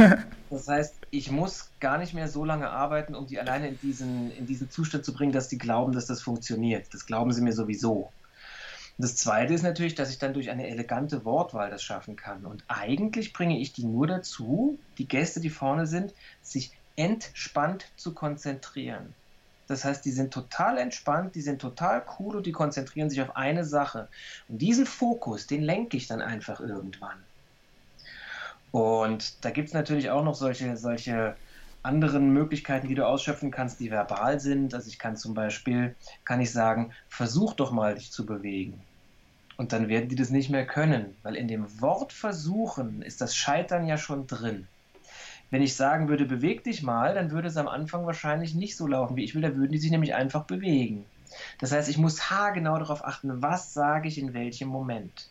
das heißt, ich muss gar nicht mehr so lange arbeiten, um die alleine in diesen, in diesen Zustand zu bringen, dass die glauben, dass das funktioniert. Das glauben sie mir sowieso. Das Zweite ist natürlich, dass ich dann durch eine elegante Wortwahl das schaffen kann. Und eigentlich bringe ich die nur dazu, die Gäste, die vorne sind, sich entspannt zu konzentrieren. Das heißt, die sind total entspannt, die sind total cool und die konzentrieren sich auf eine Sache. Und diesen Fokus, den lenke ich dann einfach irgendwann. Und da gibt es natürlich auch noch solche, solche anderen Möglichkeiten, die du ausschöpfen kannst, die verbal sind. Also ich kann zum Beispiel, kann ich sagen, versuch doch mal dich zu bewegen. Und dann werden die das nicht mehr können, weil in dem Wort versuchen ist das Scheitern ja schon drin. Wenn ich sagen würde, beweg dich mal, dann würde es am Anfang wahrscheinlich nicht so laufen, wie ich will. Da würden die sich nämlich einfach bewegen. Das heißt, ich muss haargenau darauf achten, was sage ich in welchem Moment.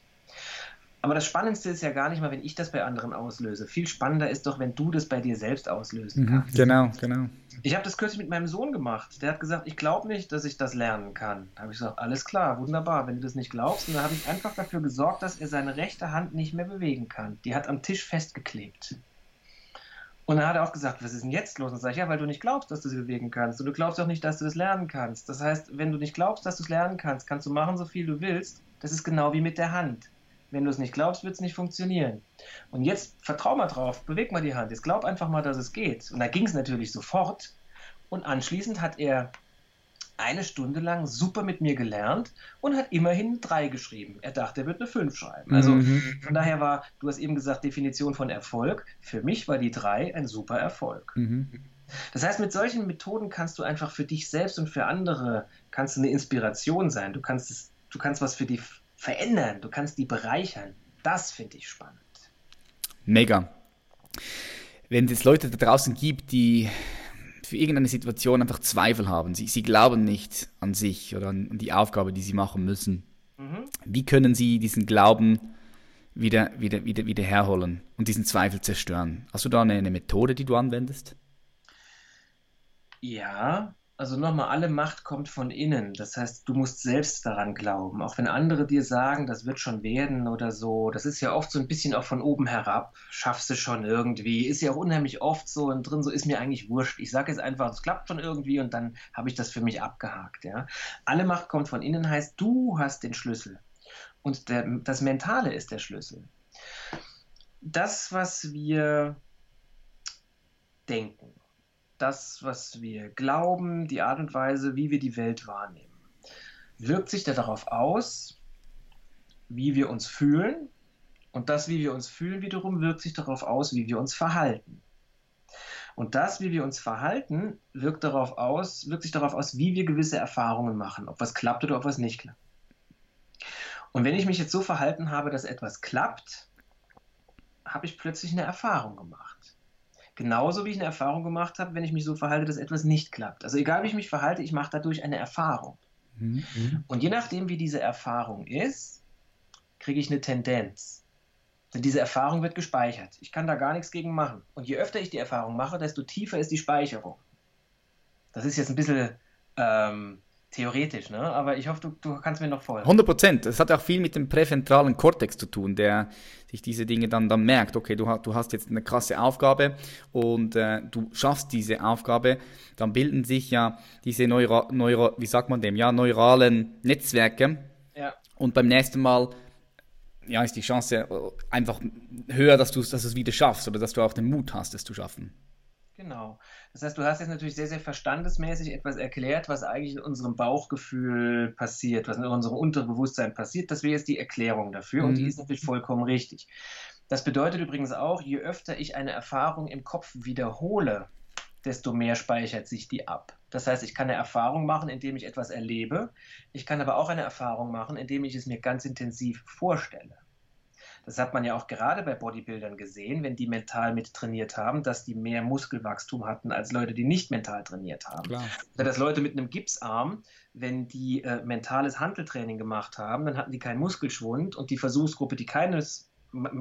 Aber das Spannendste ist ja gar nicht mal, wenn ich das bei anderen auslöse. Viel spannender ist doch, wenn du das bei dir selbst auslösen mhm, kannst. Genau, genau. Ich habe das kürzlich mit meinem Sohn gemacht. Der hat gesagt, ich glaube nicht, dass ich das lernen kann. Da habe ich gesagt, alles klar, wunderbar. Wenn du das nicht glaubst, dann habe ich einfach dafür gesorgt, dass er seine rechte Hand nicht mehr bewegen kann. Die hat am Tisch festgeklebt. Und dann hat er auch gesagt, was ist denn jetzt los? Und sage ich, ja, weil du nicht glaubst, dass du sie bewegen kannst. Und du glaubst auch nicht, dass du das lernen kannst. Das heißt, wenn du nicht glaubst, dass du es lernen kannst, kannst du machen, so viel du willst. Das ist genau wie mit der Hand. Wenn du es nicht glaubst, wird es nicht funktionieren. Und jetzt vertrau mal drauf, beweg mal die Hand. Jetzt glaub einfach mal, dass es geht. Und da ging es natürlich sofort. Und anschließend hat er eine Stunde lang super mit mir gelernt und hat immerhin drei geschrieben. Er dachte, er wird eine fünf schreiben. Also mhm. von daher war, du hast eben gesagt, Definition von Erfolg. Für mich war die drei ein super Erfolg. Mhm. Das heißt, mit solchen Methoden kannst du einfach für dich selbst und für andere kannst du eine Inspiration sein. Du kannst es, du kannst was für die verändern. Du kannst die bereichern. Das finde ich spannend. Mega. Wenn es Leute da draußen gibt, die für irgendeine Situation einfach Zweifel haben. Sie, sie glauben nicht an sich oder an, die Aufgabe, die sie machen müssen. Mhm. Wie können sie diesen Glauben wieder, wieder, wieder, wieder herholen und diesen Zweifel zerstören? Hast du da eine, eine Methode, die du anwendest? Ja, also nochmal, alle Macht kommt von innen. Das heißt, du musst selbst daran glauben. Auch wenn andere dir sagen, das wird schon werden oder so. Das ist ja oft so ein bisschen auch von oben herab. Schaffst du schon irgendwie. Ist ja auch unheimlich oft so und drin, so ist mir eigentlich wurscht. Ich sage jetzt einfach, es klappt schon irgendwie und dann habe ich das für mich abgehakt. Ja? Alle Macht kommt von innen heißt, du hast den Schlüssel. Und der, das Mentale ist der Schlüssel. Das, was wir denken, das, was wir glauben, die Art und Weise, wie wir die Welt wahrnehmen, wirkt sich darauf aus, wie wir uns fühlen. Und das, wie wir uns fühlen, wiederum wirkt sich darauf aus, wie wir uns verhalten. Und das, wie wir uns verhalten, wirkt, darauf aus, wirkt sich darauf aus, wie wir gewisse Erfahrungen machen, ob was klappt oder ob was nicht klappt. Und wenn ich mich jetzt so verhalten habe, dass etwas klappt, habe ich plötzlich eine Erfahrung gemacht. Genauso wie ich eine Erfahrung gemacht habe, wenn ich mich so verhalte, dass etwas nicht klappt. Also egal wie ich mich verhalte, ich mache dadurch eine Erfahrung. Mhm. Und je nachdem, wie diese Erfahrung ist, kriege ich eine Tendenz. Denn diese Erfahrung wird gespeichert. Ich kann da gar nichts gegen machen. Und je öfter ich die Erfahrung mache, desto tiefer ist die Speicherung. Das ist jetzt ein bisschen ähm, theoretisch, ne? aber ich hoffe, du, du kannst mir noch folgen. 100 Prozent. Das hat auch viel mit dem präfrontalen Kortex zu tun, der sich diese Dinge dann, dann merkt. Okay, du, du hast jetzt eine krasse Aufgabe und äh, du schaffst diese Aufgabe, dann bilden sich ja diese Neuro, Neuro, wie sagt man dem, ja, neuralen Netzwerke. Ja. Und beim nächsten Mal ja, ist die Chance einfach höher, dass du, dass du es wieder schaffst oder dass du auch den Mut hast, es zu schaffen. Genau. Das heißt, du hast jetzt natürlich sehr, sehr verstandesmäßig etwas erklärt, was eigentlich in unserem Bauchgefühl passiert, was in unserem Unterbewusstsein passiert. Das wäre jetzt die Erklärung dafür mhm. und die mhm. ist natürlich vollkommen richtig. Das bedeutet übrigens auch, je öfter ich eine Erfahrung im Kopf wiederhole, desto mehr speichert sich die ab. Das heißt, ich kann eine Erfahrung machen, indem ich etwas erlebe. Ich kann aber auch eine Erfahrung machen, indem ich es mir ganz intensiv vorstelle. Das hat man ja auch gerade bei Bodybuildern gesehen, wenn die mental mit trainiert haben, dass die mehr Muskelwachstum hatten als Leute, die nicht mental trainiert haben. Klar. Oder dass Leute mit einem Gipsarm, wenn die äh, mentales Handeltraining gemacht haben, dann hatten die keinen Muskelschwund und die Versuchsgruppe, die keines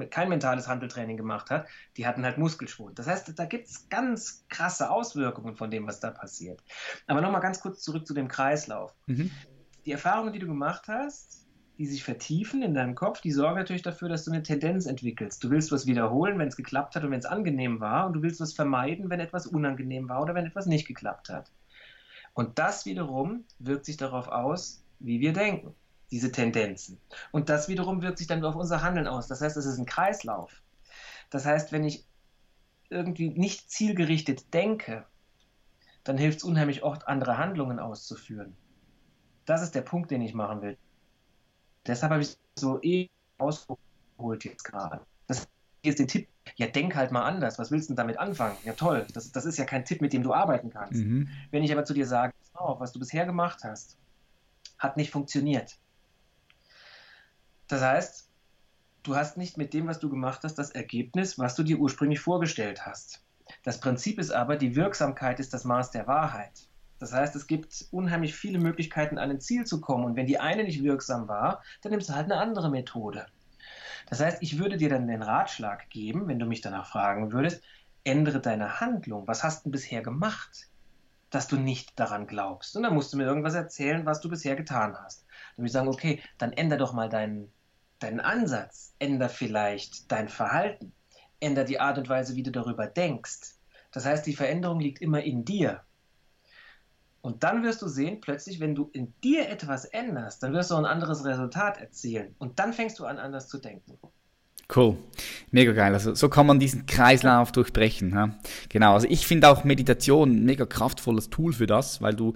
kein mentales Handeltraining gemacht hat, die hatten halt Muskelschwund. Das heißt, da gibt es ganz krasse Auswirkungen von dem, was da passiert. Aber nochmal ganz kurz zurück zu dem Kreislauf. Mhm. Die Erfahrungen, die du gemacht hast, die sich vertiefen in deinem Kopf, die sorgen natürlich dafür, dass du eine Tendenz entwickelst. Du willst was wiederholen, wenn es geklappt hat und wenn es angenehm war, und du willst was vermeiden, wenn etwas unangenehm war oder wenn etwas nicht geklappt hat. Und das wiederum wirkt sich darauf aus, wie wir denken, diese Tendenzen. Und das wiederum wirkt sich dann auf unser Handeln aus. Das heißt, es ist ein Kreislauf. Das heißt, wenn ich irgendwie nicht zielgerichtet denke, dann hilft es unheimlich oft, andere Handlungen auszuführen. Das ist der Punkt, den ich machen will. Deshalb habe ich so eh ausgeholt jetzt gerade. Das hier ist der Tipp. Ja, denk halt mal anders. Was willst du denn damit anfangen? Ja, toll. Das, das ist ja kein Tipp, mit dem du arbeiten kannst. Mhm. Wenn ich aber zu dir sage, oh, was du bisher gemacht hast, hat nicht funktioniert. Das heißt, du hast nicht mit dem, was du gemacht hast, das Ergebnis, was du dir ursprünglich vorgestellt hast. Das Prinzip ist aber, die Wirksamkeit ist das Maß der Wahrheit. Das heißt, es gibt unheimlich viele Möglichkeiten, an ein Ziel zu kommen. Und wenn die eine nicht wirksam war, dann nimmst du halt eine andere Methode. Das heißt, ich würde dir dann den Ratschlag geben, wenn du mich danach fragen würdest, ändere deine Handlung. Was hast du bisher gemacht, dass du nicht daran glaubst? Und dann musst du mir irgendwas erzählen, was du bisher getan hast. Dann würde ich sagen, okay, dann ändere doch mal deinen, deinen Ansatz. Ändere vielleicht dein Verhalten. Ändere die Art und Weise, wie du darüber denkst. Das heißt, die Veränderung liegt immer in dir. Und dann wirst du sehen, plötzlich, wenn du in dir etwas änderst, dann wirst du ein anderes Resultat erzielen. Und dann fängst du an, anders zu denken. Cool, mega geil. Also so kann man diesen Kreislauf durchbrechen. Ja? Genau, also ich finde auch Meditation ein mega kraftvolles Tool für das, weil du,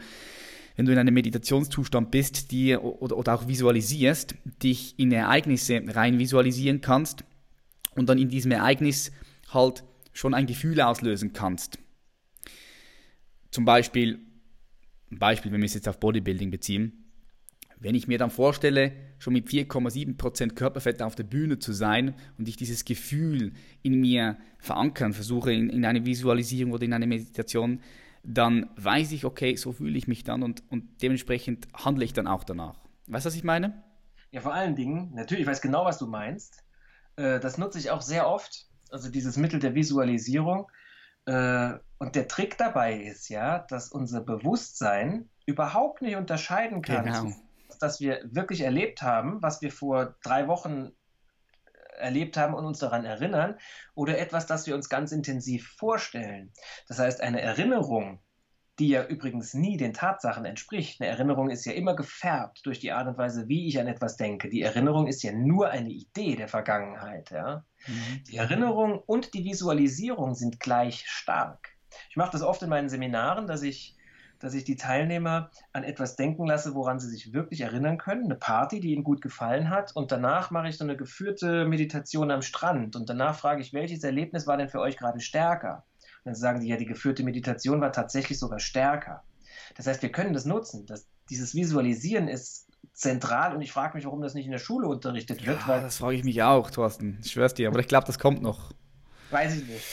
wenn du in einem Meditationszustand bist, die oder, oder auch visualisierst, dich in Ereignisse rein visualisieren kannst und dann in diesem Ereignis halt schon ein Gefühl auslösen kannst. Zum Beispiel, Beispiel, wenn wir es jetzt auf Bodybuilding beziehen, wenn ich mir dann vorstelle, schon mit 4,7% Körperfett auf der Bühne zu sein und ich dieses Gefühl in mir verankern versuche, in, in eine Visualisierung oder in eine Meditation, dann weiß ich, okay, so fühle ich mich dann und, und dementsprechend handle ich dann auch danach. Weißt du, was ich meine? Ja, vor allen Dingen, natürlich, ich weiß genau, was du meinst. Äh, das nutze ich auch sehr oft, also dieses Mittel der Visualisierung. Äh, und der Trick dabei ist ja, dass unser Bewusstsein überhaupt nicht unterscheiden kann, genau. dass wir wirklich erlebt haben, was wir vor drei Wochen erlebt haben und uns daran erinnern, oder etwas, das wir uns ganz intensiv vorstellen. Das heißt, eine Erinnerung die ja übrigens nie den Tatsachen entspricht. Eine Erinnerung ist ja immer gefärbt durch die Art und Weise, wie ich an etwas denke. Die Erinnerung ist ja nur eine Idee der Vergangenheit. Ja? Mhm. Die Erinnerung und die Visualisierung sind gleich stark. Ich mache das oft in meinen Seminaren, dass ich, dass ich die Teilnehmer an etwas denken lasse, woran sie sich wirklich erinnern können. Eine Party, die ihnen gut gefallen hat. Und danach mache ich so eine geführte Meditation am Strand. Und danach frage ich, welches Erlebnis war denn für euch gerade stärker? Dann sagen die ja, die geführte Meditation war tatsächlich sogar stärker. Das heißt, wir können das nutzen. Das, dieses Visualisieren ist zentral und ich frage mich, warum das nicht in der Schule unterrichtet wird. Ja, das frage ich mich auch, Thorsten. Ich schwör's dir, aber ich glaube, das kommt noch. Weiß ich nicht.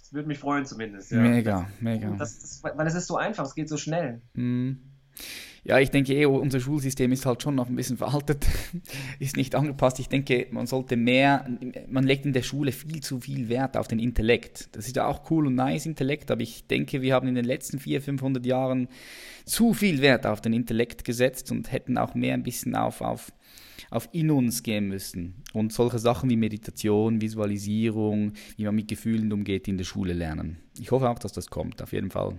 Das würde mich freuen zumindest. Ja. Mega, mega. Das, das, weil es ist so einfach, es geht so schnell. Mhm. Ja, ich denke eh, unser Schulsystem ist halt schon noch ein bisschen veraltet, ist nicht angepasst. Ich denke, man sollte mehr, man legt in der Schule viel zu viel Wert auf den Intellekt. Das ist ja auch cool und nice, Intellekt, aber ich denke, wir haben in den letzten 400, 500 Jahren zu viel Wert auf den Intellekt gesetzt und hätten auch mehr ein bisschen auf, auf, auf in uns gehen müssen. Und solche Sachen wie Meditation, Visualisierung, wie man mit Gefühlen umgeht, in der Schule lernen. Ich hoffe auch, dass das kommt, auf jeden Fall.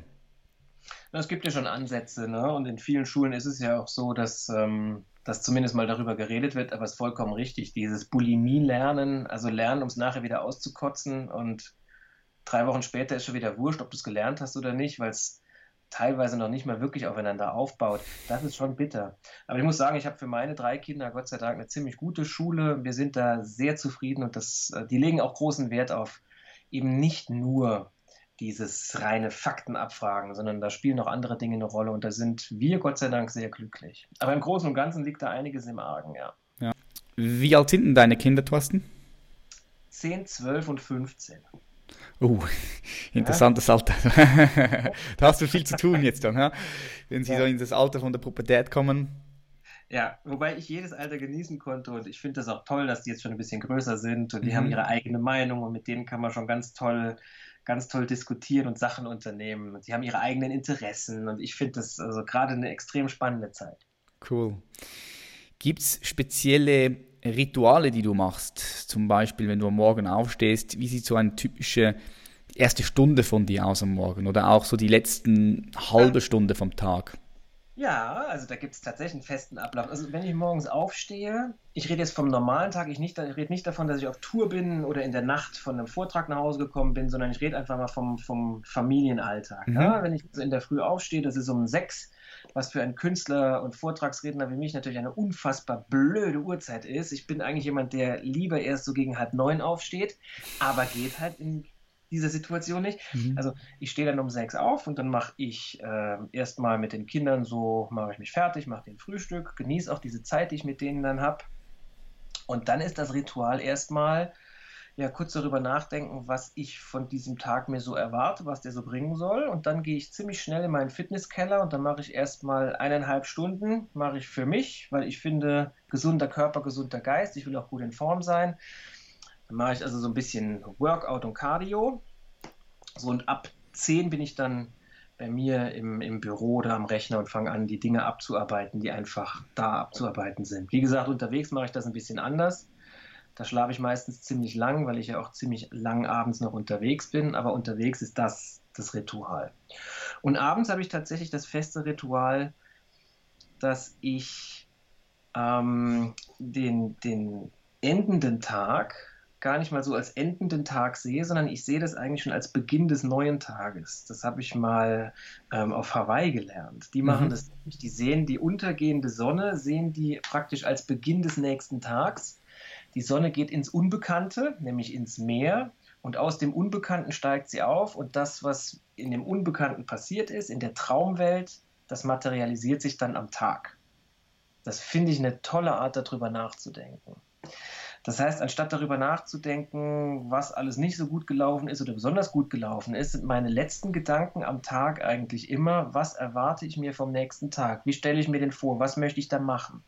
Es gibt ja schon Ansätze, ne? Und in vielen Schulen ist es ja auch so, dass, ähm, dass zumindest mal darüber geredet wird, aber es ist vollkommen richtig. Dieses Bulimie-Lernen, also lernen, um es nachher wieder auszukotzen und drei Wochen später ist schon wieder wurscht, ob du es gelernt hast oder nicht, weil es teilweise noch nicht mal wirklich aufeinander aufbaut. Das ist schon bitter. Aber ich muss sagen, ich habe für meine drei Kinder Gott sei Dank eine ziemlich gute Schule. Wir sind da sehr zufrieden und das, äh, die legen auch großen Wert auf eben nicht nur dieses reine Faktenabfragen, sondern da spielen noch andere Dinge eine Rolle und da sind wir Gott sei Dank sehr glücklich. Aber im Großen und Ganzen liegt da einiges im Argen, ja. ja. Wie alt sind denn deine Kinder, Thorsten? 10, 12 und 15. Oh, interessantes ja. Alter. da hast du viel zu tun jetzt dann, ja? wenn sie ja. so in das Alter von der Pubertät kommen. Ja, wobei ich jedes Alter genießen konnte und ich finde das auch toll, dass die jetzt schon ein bisschen größer sind und die mhm. haben ihre eigene Meinung und mit denen kann man schon ganz toll ganz toll diskutieren und Sachen unternehmen. Und sie haben ihre eigenen Interessen und ich finde das also gerade eine extrem spannende Zeit. Cool. Gibt es spezielle Rituale, die du machst? Zum Beispiel, wenn du am Morgen aufstehst, wie sieht so eine typische erste Stunde von dir aus am Morgen oder auch so die letzten halbe Stunde vom Tag? Ja, also da gibt es tatsächlich einen festen Ablauf. Also wenn ich morgens aufstehe, ich rede jetzt vom normalen Tag, ich, nicht, ich rede nicht davon, dass ich auf Tour bin oder in der Nacht von einem Vortrag nach Hause gekommen bin, sondern ich rede einfach mal vom, vom Familienalltag. Mhm. Ja? Wenn ich in der Früh aufstehe, das ist um sechs, was für einen Künstler und Vortragsredner wie mich natürlich eine unfassbar blöde Uhrzeit ist. Ich bin eigentlich jemand, der lieber erst so gegen halb neun aufsteht, aber geht halt in dieser Situation nicht. Mhm. Also ich stehe dann um sechs auf und dann mache ich äh, erstmal mit den Kindern so, mache ich mich fertig, mache den Frühstück, genieße auch diese Zeit, die ich mit denen dann habe. Und dann ist das Ritual erstmal, ja, kurz darüber nachdenken, was ich von diesem Tag mir so erwarte, was der so bringen soll. Und dann gehe ich ziemlich schnell in meinen Fitnesskeller und dann mache ich erstmal eineinhalb Stunden, mache ich für mich, weil ich finde, gesunder Körper, gesunder Geist, ich will auch gut in Form sein. Dann mache ich also so ein bisschen Workout und Cardio. So und ab 10 bin ich dann bei mir im, im Büro oder am Rechner und fange an, die Dinge abzuarbeiten, die einfach da abzuarbeiten sind. Wie gesagt, unterwegs mache ich das ein bisschen anders. Da schlafe ich meistens ziemlich lang, weil ich ja auch ziemlich lang abends noch unterwegs bin. Aber unterwegs ist das das Ritual. Und abends habe ich tatsächlich das feste Ritual, dass ich ähm, den, den endenden Tag gar nicht mal so als endenden Tag sehe, sondern ich sehe das eigentlich schon als Beginn des neuen Tages. Das habe ich mal ähm, auf Hawaii gelernt. Die machen mhm. das. Die sehen die untergehende Sonne, sehen die praktisch als Beginn des nächsten Tags. Die Sonne geht ins Unbekannte, nämlich ins Meer. Und aus dem Unbekannten steigt sie auf. Und das, was in dem Unbekannten passiert ist, in der Traumwelt, das materialisiert sich dann am Tag. Das finde ich eine tolle Art, darüber nachzudenken. Das heißt, anstatt darüber nachzudenken, was alles nicht so gut gelaufen ist oder besonders gut gelaufen ist, sind meine letzten Gedanken am Tag eigentlich immer, was erwarte ich mir vom nächsten Tag? Wie stelle ich mir den vor? Was möchte ich da machen?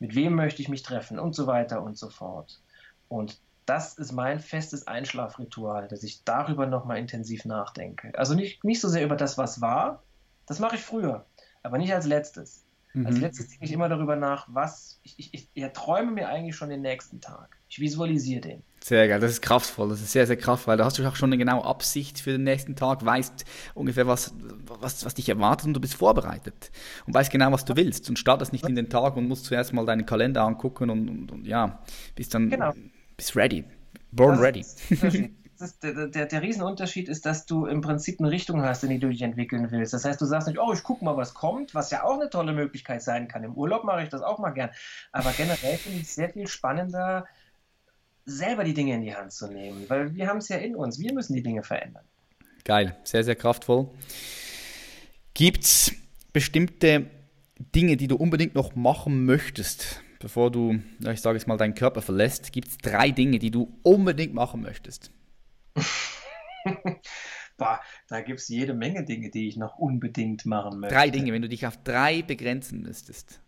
Mit wem möchte ich mich treffen? Und so weiter und so fort. Und das ist mein festes Einschlafritual, dass ich darüber nochmal intensiv nachdenke. Also nicht, nicht so sehr über das, was war, das mache ich früher, aber nicht als letztes. Mhm. Als letztes denke ich immer darüber nach, was ich, ich, ich ja, träume mir eigentlich schon den nächsten Tag. Ich visualisiere den. Sehr geil, das ist kraftvoll, das ist sehr, sehr kraftvoll. Da hast du auch schon eine genaue Absicht für den nächsten Tag, weißt ungefähr, was, was, was dich erwartet und du bist vorbereitet und weißt genau, was du willst und startest nicht in den Tag und musst zuerst mal deinen Kalender angucken und, und, und ja, bist dann genau. bist ready, born das ready. Ist, der, der, der Riesenunterschied ist, dass du im Prinzip eine Richtung hast, in die du dich entwickeln willst. Das heißt, du sagst nicht, oh, ich gucke mal, was kommt, was ja auch eine tolle Möglichkeit sein kann. Im Urlaub mache ich das auch mal gern. Aber generell finde ich es sehr viel spannender, selber die Dinge in die Hand zu nehmen, weil wir haben es ja in uns. Wir müssen die Dinge verändern. Geil, sehr, sehr kraftvoll. Gibt es bestimmte Dinge, die du unbedingt noch machen möchtest, bevor du, ich sage es mal, deinen Körper verlässt? Gibt es drei Dinge, die du unbedingt machen möchtest? Boah, da gibt es jede Menge Dinge, die ich noch unbedingt machen möchte. Drei Dinge, wenn du dich auf drei begrenzen müsstest.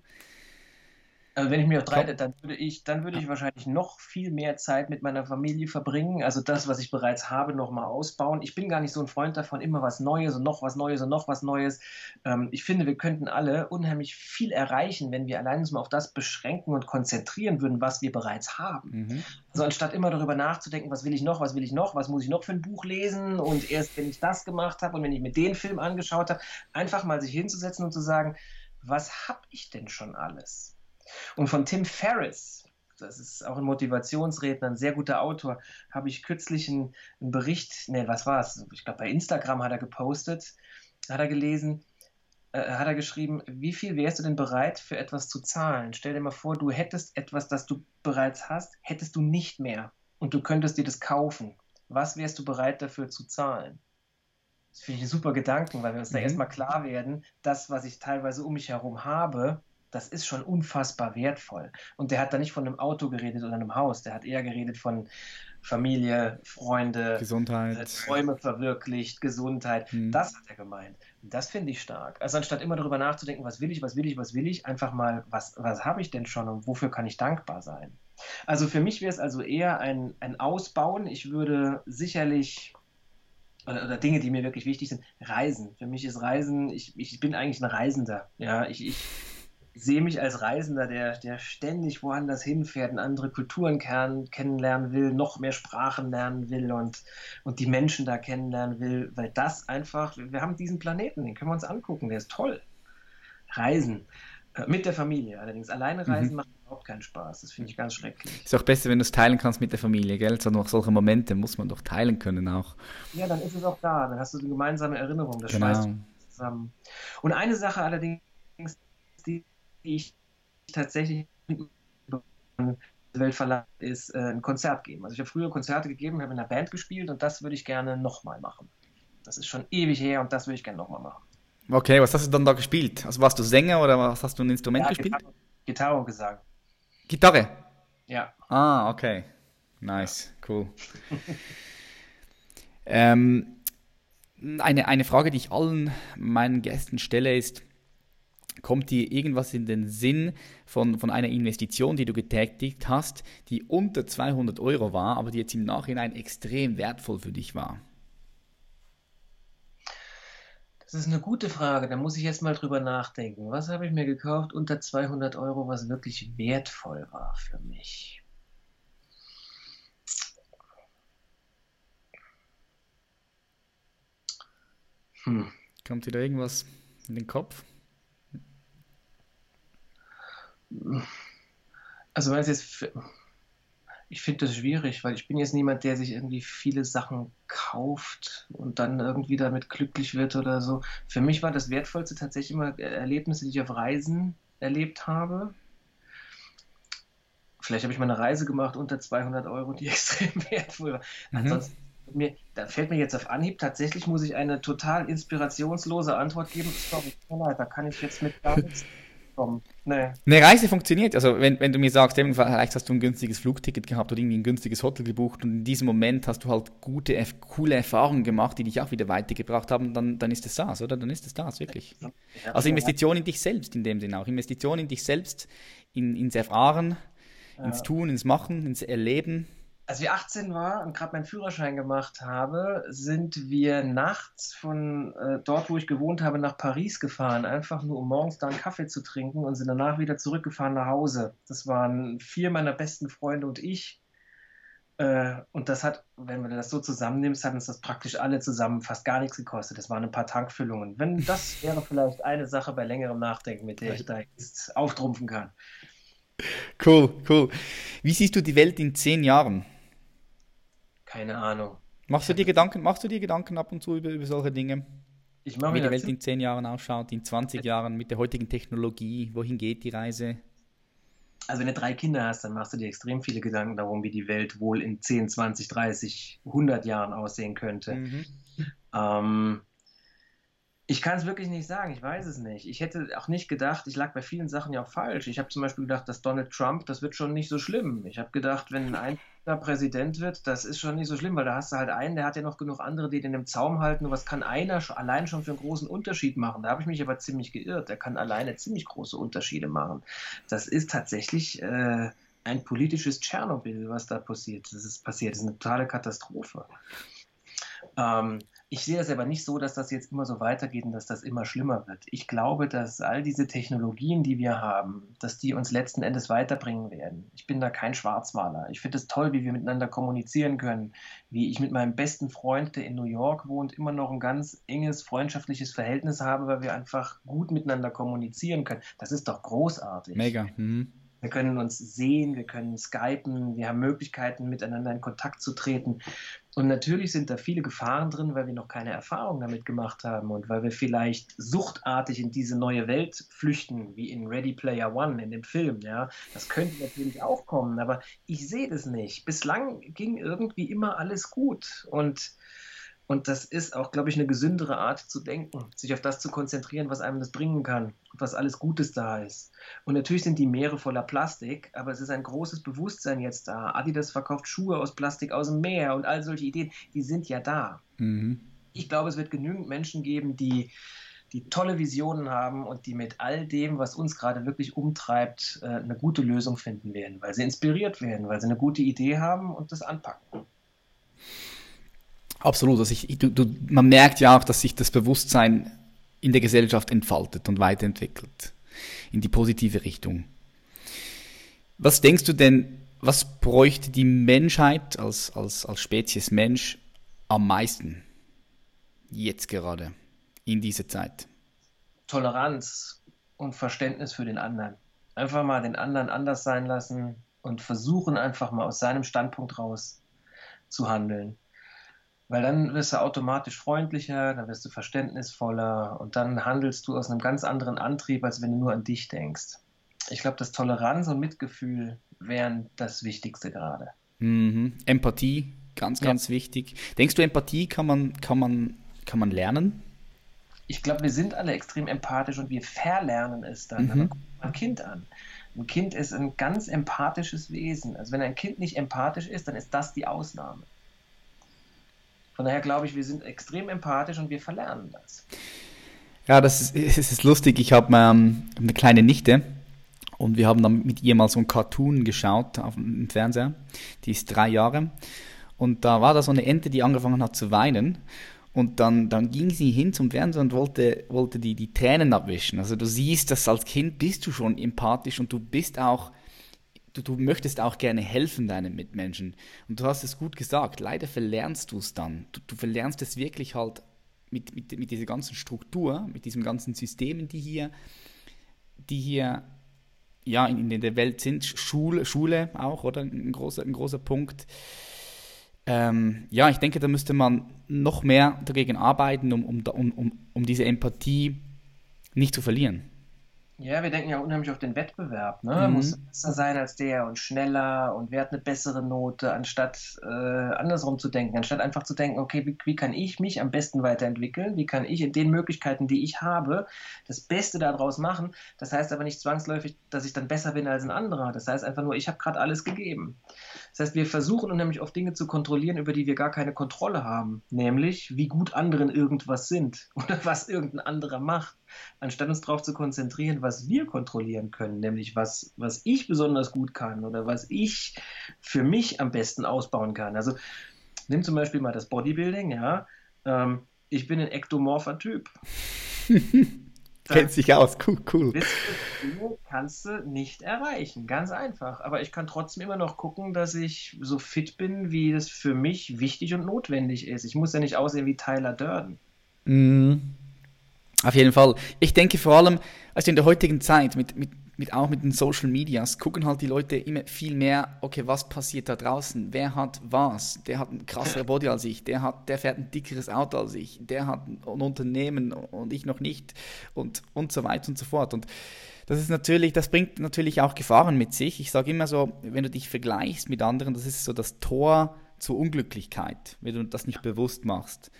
Also wenn ich mir auf drei, dann würde ich, dann würde ich wahrscheinlich noch viel mehr Zeit mit meiner Familie verbringen. Also das, was ich bereits habe, nochmal ausbauen. Ich bin gar nicht so ein Freund davon, immer was Neues und noch was Neues und noch was Neues. Ähm, ich finde, wir könnten alle unheimlich viel erreichen, wenn wir allein uns mal auf das beschränken und konzentrieren würden, was wir bereits haben. Mhm. Also anstatt immer darüber nachzudenken, was will ich noch, was will ich noch, was muss ich noch für ein Buch lesen und erst wenn ich das gemacht habe und wenn ich mir den Film angeschaut habe, einfach mal sich hinzusetzen und zu sagen, was habe ich denn schon alles? Und von Tim Ferriss, das ist auch ein Motivationsredner, ein sehr guter Autor, habe ich kürzlich einen, einen Bericht, ne, was war es? Ich glaube, bei Instagram hat er gepostet, hat er gelesen, äh, hat er geschrieben, wie viel wärst du denn bereit für etwas zu zahlen? Stell dir mal vor, du hättest etwas, das du bereits hast, hättest du nicht mehr und du könntest dir das kaufen. Was wärst du bereit dafür zu zahlen? Das finde ich ein super Gedanken, weil wir uns mhm. da erstmal klar werden, das, was ich teilweise um mich herum habe, das ist schon unfassbar wertvoll. Und der hat da nicht von einem Auto geredet oder einem Haus, der hat eher geredet von Familie, Freunde, Gesundheit, äh, Träume verwirklicht, Gesundheit. Hm. Das hat er gemeint. Das finde ich stark. Also anstatt immer darüber nachzudenken, was will ich, was will ich, was will ich, einfach mal, was, was habe ich denn schon und wofür kann ich dankbar sein? Also für mich wäre es also eher ein, ein Ausbauen. Ich würde sicherlich oder, oder, Dinge, die mir wirklich wichtig sind, Reisen. Für mich ist Reisen, ich, ich bin eigentlich ein Reisender. Ja, ich, ich sehe mich als Reisender, der, der ständig woanders hinfährt und andere Kulturen kennenlernen will, noch mehr Sprachen lernen will und, und die Menschen da kennenlernen will, weil das einfach, wir haben diesen Planeten, den können wir uns angucken, der ist toll. Reisen. Äh, mit der Familie allerdings. Alleine reisen mhm. macht überhaupt keinen Spaß. Das finde ich ganz schrecklich. Ist auch besser, wenn du es teilen kannst mit der Familie, gell? So noch solche Momente muss man doch teilen können auch. Ja, dann ist es auch da. Dann hast du eine gemeinsame Erinnerung. Das genau. schweißt zusammen. Und eine Sache allerdings, die die ich tatsächlich Welt verlangt, ist äh, ein Konzert geben. Also ich habe früher Konzerte gegeben, habe in einer Band gespielt und das würde ich gerne nochmal machen. Das ist schon ewig her und das würde ich gerne nochmal machen. Okay, was hast du dann da gespielt? Also warst du Sänger oder was hast du ein Instrument ja, gespielt? Gitarre, Gitarre Gesang. Gitarre? Ja. Ah, okay. Nice, cool. ähm, eine, eine Frage, die ich allen meinen Gästen stelle, ist, kommt dir irgendwas in den Sinn von, von einer Investition, die du getätigt hast, die unter 200 Euro war, aber die jetzt im Nachhinein extrem wertvoll für dich war? Das ist eine gute Frage. Da muss ich jetzt mal drüber nachdenken. Was habe ich mir gekauft unter 200 Euro, was wirklich wertvoll war für mich? Hm. Kommt dir da irgendwas in den Kopf? Also wenn es jetzt, ich finde das schwierig, weil ich bin jetzt niemand, der sich irgendwie viele Sachen kauft und dann irgendwie damit glücklich wird oder so. Für mich war das Wertvollste tatsächlich immer Erlebnisse, die ich auf Reisen erlebt habe. Vielleicht habe ich mal eine Reise gemacht unter 200 Euro, die extrem wertvoll war. Mhm. Ansonsten mir, da fällt mir jetzt auf Anhieb, tatsächlich muss ich eine total inspirationslose Antwort geben. Sorry, da kann ich jetzt mit gar nichts kommen. Nee. Eine Reise funktioniert. Also wenn, wenn du mir sagst, vielleicht hast du ein günstiges Flugticket gehabt oder irgendwie ein günstiges Hotel gebucht und in diesem Moment hast du halt gute, coole Erfahrungen gemacht, die dich auch wieder weitergebracht haben, dann, dann ist es das, oder? Dann ist es das, wirklich. Also Investition in dich selbst in dem Sinne auch. Investition in dich selbst, in, ins Erfahren, ins Tun, ins Machen, ins Erleben als ich 18 war und gerade meinen Führerschein gemacht habe, sind wir nachts von äh, dort, wo ich gewohnt habe, nach Paris gefahren, einfach nur um morgens da einen Kaffee zu trinken und sind danach wieder zurückgefahren nach Hause. Das waren vier meiner besten Freunde und ich. Äh, und das hat, wenn du das so zusammennimmst, hat uns das praktisch alle zusammen fast gar nichts gekostet. Das waren ein paar Tankfüllungen. Wenn das wäre vielleicht eine Sache bei längerem Nachdenken, mit der ich da jetzt auftrumpfen kann. Cool, cool. Wie siehst du die Welt in zehn Jahren? Keine Ahnung. Machst du dir Gedanken, machst du dir Gedanken ab und zu über, über solche Dinge? Ich mache Wie die Welt in zehn Jahren ausschaut, in 20 Jahren mit der heutigen Technologie, wohin geht die Reise? Also wenn du drei Kinder hast, dann machst du dir extrem viele Gedanken darum, wie die Welt wohl in 10, 20, 30, 100 Jahren aussehen könnte. Mhm. Ähm, ich kann es wirklich nicht sagen, ich weiß es nicht. Ich hätte auch nicht gedacht, ich lag bei vielen Sachen ja auch falsch. Ich habe zum Beispiel gedacht, dass Donald Trump, das wird schon nicht so schlimm. Ich habe gedacht, wenn ein Präsident wird, das ist schon nicht so schlimm, weil da hast du halt einen, der hat ja noch genug andere, die den im Zaum halten. Und was kann einer allein schon für einen großen Unterschied machen? Da habe ich mich aber ziemlich geirrt. Der kann alleine ziemlich große Unterschiede machen. Das ist tatsächlich äh, ein politisches Tschernobyl, was da passiert. Das ist passiert. Das ist eine totale Katastrophe. Ähm, ich sehe das aber nicht so, dass das jetzt immer so weitergeht und dass das immer schlimmer wird. Ich glaube, dass all diese Technologien, die wir haben, dass die uns letzten Endes weiterbringen werden. Ich bin da kein Schwarzmaler. Ich finde es toll, wie wir miteinander kommunizieren können, wie ich mit meinem besten Freund, der in New York wohnt, immer noch ein ganz enges freundschaftliches Verhältnis habe, weil wir einfach gut miteinander kommunizieren können. Das ist doch großartig. Mega. Mhm. Wir können uns sehen, wir können skypen, wir haben Möglichkeiten, miteinander in Kontakt zu treten. Und natürlich sind da viele Gefahren drin, weil wir noch keine Erfahrung damit gemacht haben und weil wir vielleicht suchtartig in diese neue Welt flüchten, wie in Ready Player One, in dem Film. Ja, das könnte natürlich auch kommen, aber ich sehe das nicht. Bislang ging irgendwie immer alles gut und und das ist auch, glaube ich, eine gesündere Art zu denken, sich auf das zu konzentrieren, was einem das bringen kann und was alles Gutes da ist. Und natürlich sind die Meere voller Plastik, aber es ist ein großes Bewusstsein jetzt da. Adidas verkauft Schuhe aus Plastik aus dem Meer und all solche Ideen, die sind ja da. Mhm. Ich glaube, es wird genügend Menschen geben, die, die tolle Visionen haben und die mit all dem, was uns gerade wirklich umtreibt, äh, eine gute Lösung finden werden, weil sie inspiriert werden, weil sie eine gute Idee haben und das anpacken. Absolut. Also ich, du, du, man merkt ja auch, dass sich das Bewusstsein in der Gesellschaft entfaltet und weiterentwickelt in die positive Richtung. Was denkst du denn, was bräuchte die Menschheit als, als, als Spezies Mensch am meisten jetzt gerade in dieser Zeit? Toleranz und Verständnis für den anderen. Einfach mal den anderen anders sein lassen und versuchen einfach mal aus seinem Standpunkt raus zu handeln. Weil dann wirst du automatisch freundlicher, dann wirst du verständnisvoller und dann handelst du aus einem ganz anderen Antrieb, als wenn du nur an dich denkst. Ich glaube, dass Toleranz und Mitgefühl wären das Wichtigste gerade. Mhm. Empathie, ganz, Ja. ganz wichtig. Denkst du, Empathie kann man, kann man, kann man lernen? Ich glaube, wir sind alle extrem empathisch und wir verlernen es dann. Mhm. Aber guck mal ein Kind an. Ein Kind ist ein ganz empathisches Wesen. Also wenn ein Kind nicht empathisch ist, dann ist das die Ausnahme. Von daher glaube ich, wir sind extrem empathisch und wir verlernen das. Ja, das ist, es ist lustig. Ich habe ähm, eine kleine Nichte und wir haben dann mit ihr mal so ein Cartoon geschaut auf dem Fernseher. Die ist drei Jahre und da war da so eine Ente, die angefangen hat zu weinen. Und dann, dann ging sie hin zum Fernseher und wollte, wollte die, die Tränen abwischen. Also du siehst, dass als Kind bist du schon empathisch und du bist auch, du, du möchtest auch gerne helfen deinen Mitmenschen. Und du hast es gut gesagt, leider verlernst du es dann. Du, du verlernst es wirklich halt mit, mit, mit dieser ganzen Struktur, mit diesen ganzen Systemen, die hier, die hier ja, in, in der Welt sind. Schule, Schule auch, oder? Ein großer, ein großer Punkt. Ähm, ja, ich denke, da müsste man noch mehr dagegen arbeiten, um, um, um, um, um diese Empathie nicht zu verlieren. Ja, wir denken ja unheimlich auf den Wettbewerb. Ne? Mhm. Muss besser sein als der und schneller und wer hat eine bessere Note, anstatt äh, andersrum zu denken. Anstatt einfach zu denken, okay, wie, wie kann ich mich am besten weiterentwickeln? Wie kann ich in den Möglichkeiten, die ich habe, das Beste daraus machen? Das heißt aber nicht zwangsläufig, dass ich dann besser bin als ein anderer. Das heißt einfach nur, ich habe gerade alles gegeben. Das heißt, wir versuchen unheimlich oft Dinge zu kontrollieren, über die wir gar keine Kontrolle haben. Nämlich, wie gut anderen irgendwas sind oder was irgendein anderer macht anstatt uns darauf zu konzentrieren, was wir kontrollieren können, nämlich was, was ich besonders gut kann oder was ich für mich am besten ausbauen kann. Also nimm zum Beispiel mal das Bodybuilding, ja. Ähm, ich bin ein ektomorpher Typ. Kennt sich aus, cool, cool. Dinge kannst du nicht erreichen, ganz einfach. Aber ich kann trotzdem immer noch gucken, dass ich so fit bin, wie es für mich wichtig und notwendig ist. Ich muss ja nicht aussehen wie Tyler Durden. Mm, auf jeden Fall. Ich denke vor allem, also in der heutigen Zeit, mit, mit, mit, auch mit den Social Medias, gucken halt die Leute immer viel mehr, okay, was passiert da draußen? Wer hat was? Der hat ein krasseres Body als ich, der, hat, der fährt ein dickeres Auto als ich, der hat ein Unternehmen und ich noch nicht und, und so weiter und so fort. Und das ist natürlich, das bringt natürlich auch Gefahren mit sich. Ich sage immer so, wenn du dich vergleichst mit anderen, das ist so das Tor zur Unglücklichkeit, wenn du das nicht bewusst machst.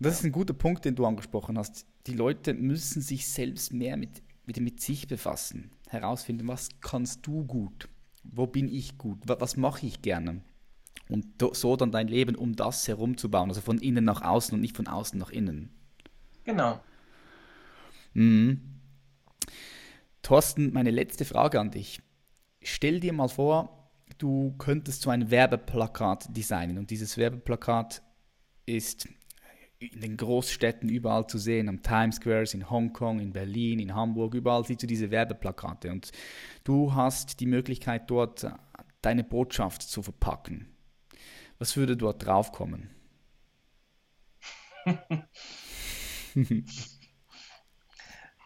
Das ist ein guter Punkt, den du angesprochen hast. Die Leute müssen sich selbst mehr mit, mit, mit sich befassen, herausfinden, was kannst du gut, wo bin ich gut, was, was mache ich gerne. Und so dann dein Leben um das herumzubauen, also von innen nach außen und nicht von außen nach innen. Genau. Mhm. Thorsten, meine letzte Frage an dich. Stell dir mal vor, du könntest so ein Werbeplakat designen und dieses Werbeplakat ist in den Großstädten überall zu sehen, am Times Square, in Hongkong, in Berlin, in Hamburg, überall siehst du diese Werbeplakate und du hast die Möglichkeit dort deine Botschaft zu verpacken. Was würde dort draufkommen?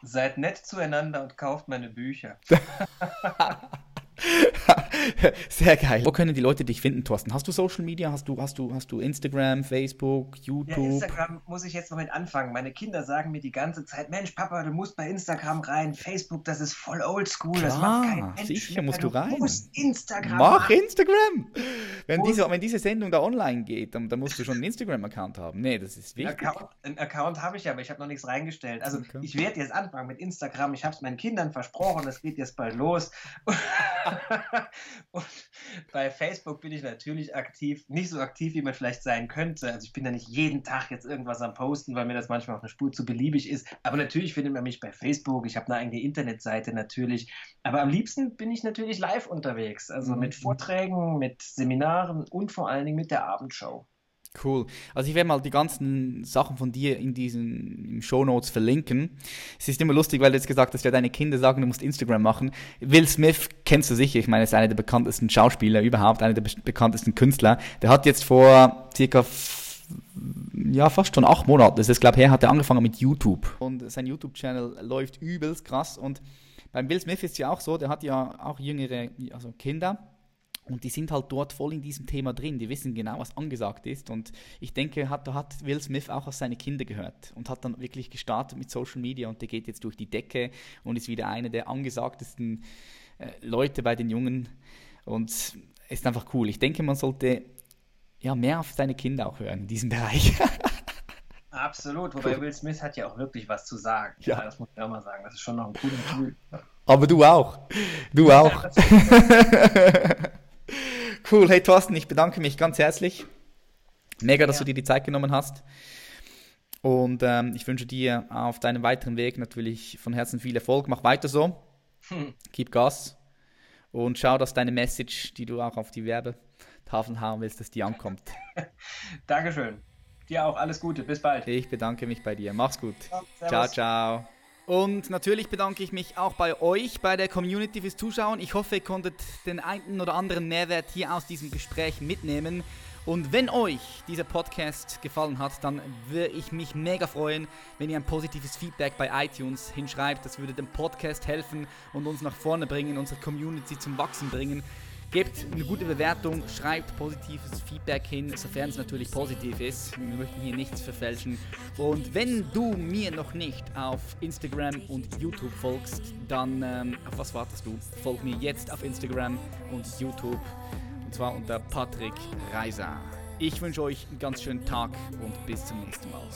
Seid nett zueinander und kauft meine Bücher. Sehr geil. Wo können die Leute dich finden, Thorsten? Hast du Social Media? Hast du, hast du, hast du Instagram, Facebook, YouTube? Ja, Instagram muss ich jetzt noch mit anfangen. Meine Kinder sagen mir die ganze Zeit, Mensch, Papa, du musst bei Instagram rein. Facebook, das ist voll oldschool. Das macht kein Mensch sicher musst du, rein. Du musst Instagram Mach. Instagram! Wenn diese, wenn diese Sendung da online geht, dann, dann musst du schon einen Instagram-Account haben. Nee, das ist wichtig. Ein Account, einen Account habe ich aber ich habe noch nichts reingestellt. Also okay. ich werde jetzt anfangen mit Instagram. Ich habe es meinen Kindern versprochen, das geht jetzt bald los. Und bei Facebook bin ich natürlich aktiv, nicht so aktiv, wie man vielleicht sein könnte. Also ich bin da nicht jeden Tag jetzt irgendwas am Posten, weil mir das manchmal auf eine Spur zu beliebig ist. Aber natürlich findet man mich bei Facebook. Ich habe eine eigene Internetseite natürlich. Aber am liebsten bin ich natürlich live unterwegs. Also mit mhm. Vorträgen, mit Seminaren und vor allen Dingen mit der Abendshow. Cool. Also ich werde mal die ganzen Sachen von dir in diesen Show Notes verlinken. Es ist immer lustig, weil du jetzt gesagt hast, ja deine Kinder sagen, du musst Instagram machen. Will Smith kennst du sicher. Ich meine, er ist einer der bekanntesten Schauspieler überhaupt, einer der be bekanntesten Künstler. Der hat jetzt vor circa ja, fast schon acht Monaten, das ist glaube her, hat er angefangen mit YouTube. Und sein YouTube-Channel läuft übelst krass. Und beim Will Smith ist es ja auch so, der hat ja auch jüngere, also Kinder. Und die sind halt dort voll in diesem Thema drin. Die wissen genau, was angesagt ist. Und ich denke, hat, da hat Will Smith auch aus seine Kinder gehört und hat dann wirklich gestartet mit Social Media und der geht jetzt durch die Decke und ist wieder einer der angesagtesten äh, Leute bei den Jungen. Und ist einfach cool. Ich denke, man sollte ja mehr auf seine Kinder auch hören in diesem Bereich. Absolut, wobei cool. Will Smith hat ja auch wirklich was zu sagen. Ja. ja. das muss ich auch mal sagen. Das ist schon noch ein cooler Typ. Aber du auch. Du auch. Cool, hey Thorsten, ich bedanke mich ganz herzlich. Mega, dass ja. du dir die Zeit genommen hast. Und ähm, ich wünsche dir auf deinem weiteren Weg natürlich von Herzen viel Erfolg. Mach weiter so. Hm. Gib Gas. Und schau, dass deine Message, die du auch auf die Werbetafel haben willst, dass die ankommt. Dankeschön. Dir auch alles Gute. Bis bald. Ich bedanke mich bei dir. Mach's gut. Ja, ciao, ciao. Und natürlich bedanke ich mich auch bei euch, bei der Community fürs Zuschauen. Ich hoffe, ihr konntet den einen oder anderen Mehrwert hier aus diesem Gespräch mitnehmen. Und wenn euch dieser Podcast gefallen hat, dann würde ich mich mega freuen, wenn ihr ein positives Feedback bei iTunes hinschreibt. Das würde dem Podcast helfen und uns nach vorne bringen, unsere Community zum Wachsen bringen. Gebt eine gute Bewertung, schreibt positives Feedback hin, sofern es natürlich positiv ist. Wir möchten hier nichts verfälschen. Und wenn du mir noch nicht auf Instagram und YouTube folgst, dann ähm, auf was wartest du? Folg mir jetzt auf Instagram und YouTube. Und zwar unter Patrick Reiser. Ich wünsche euch einen ganz schönen Tag und bis zum nächsten Mal.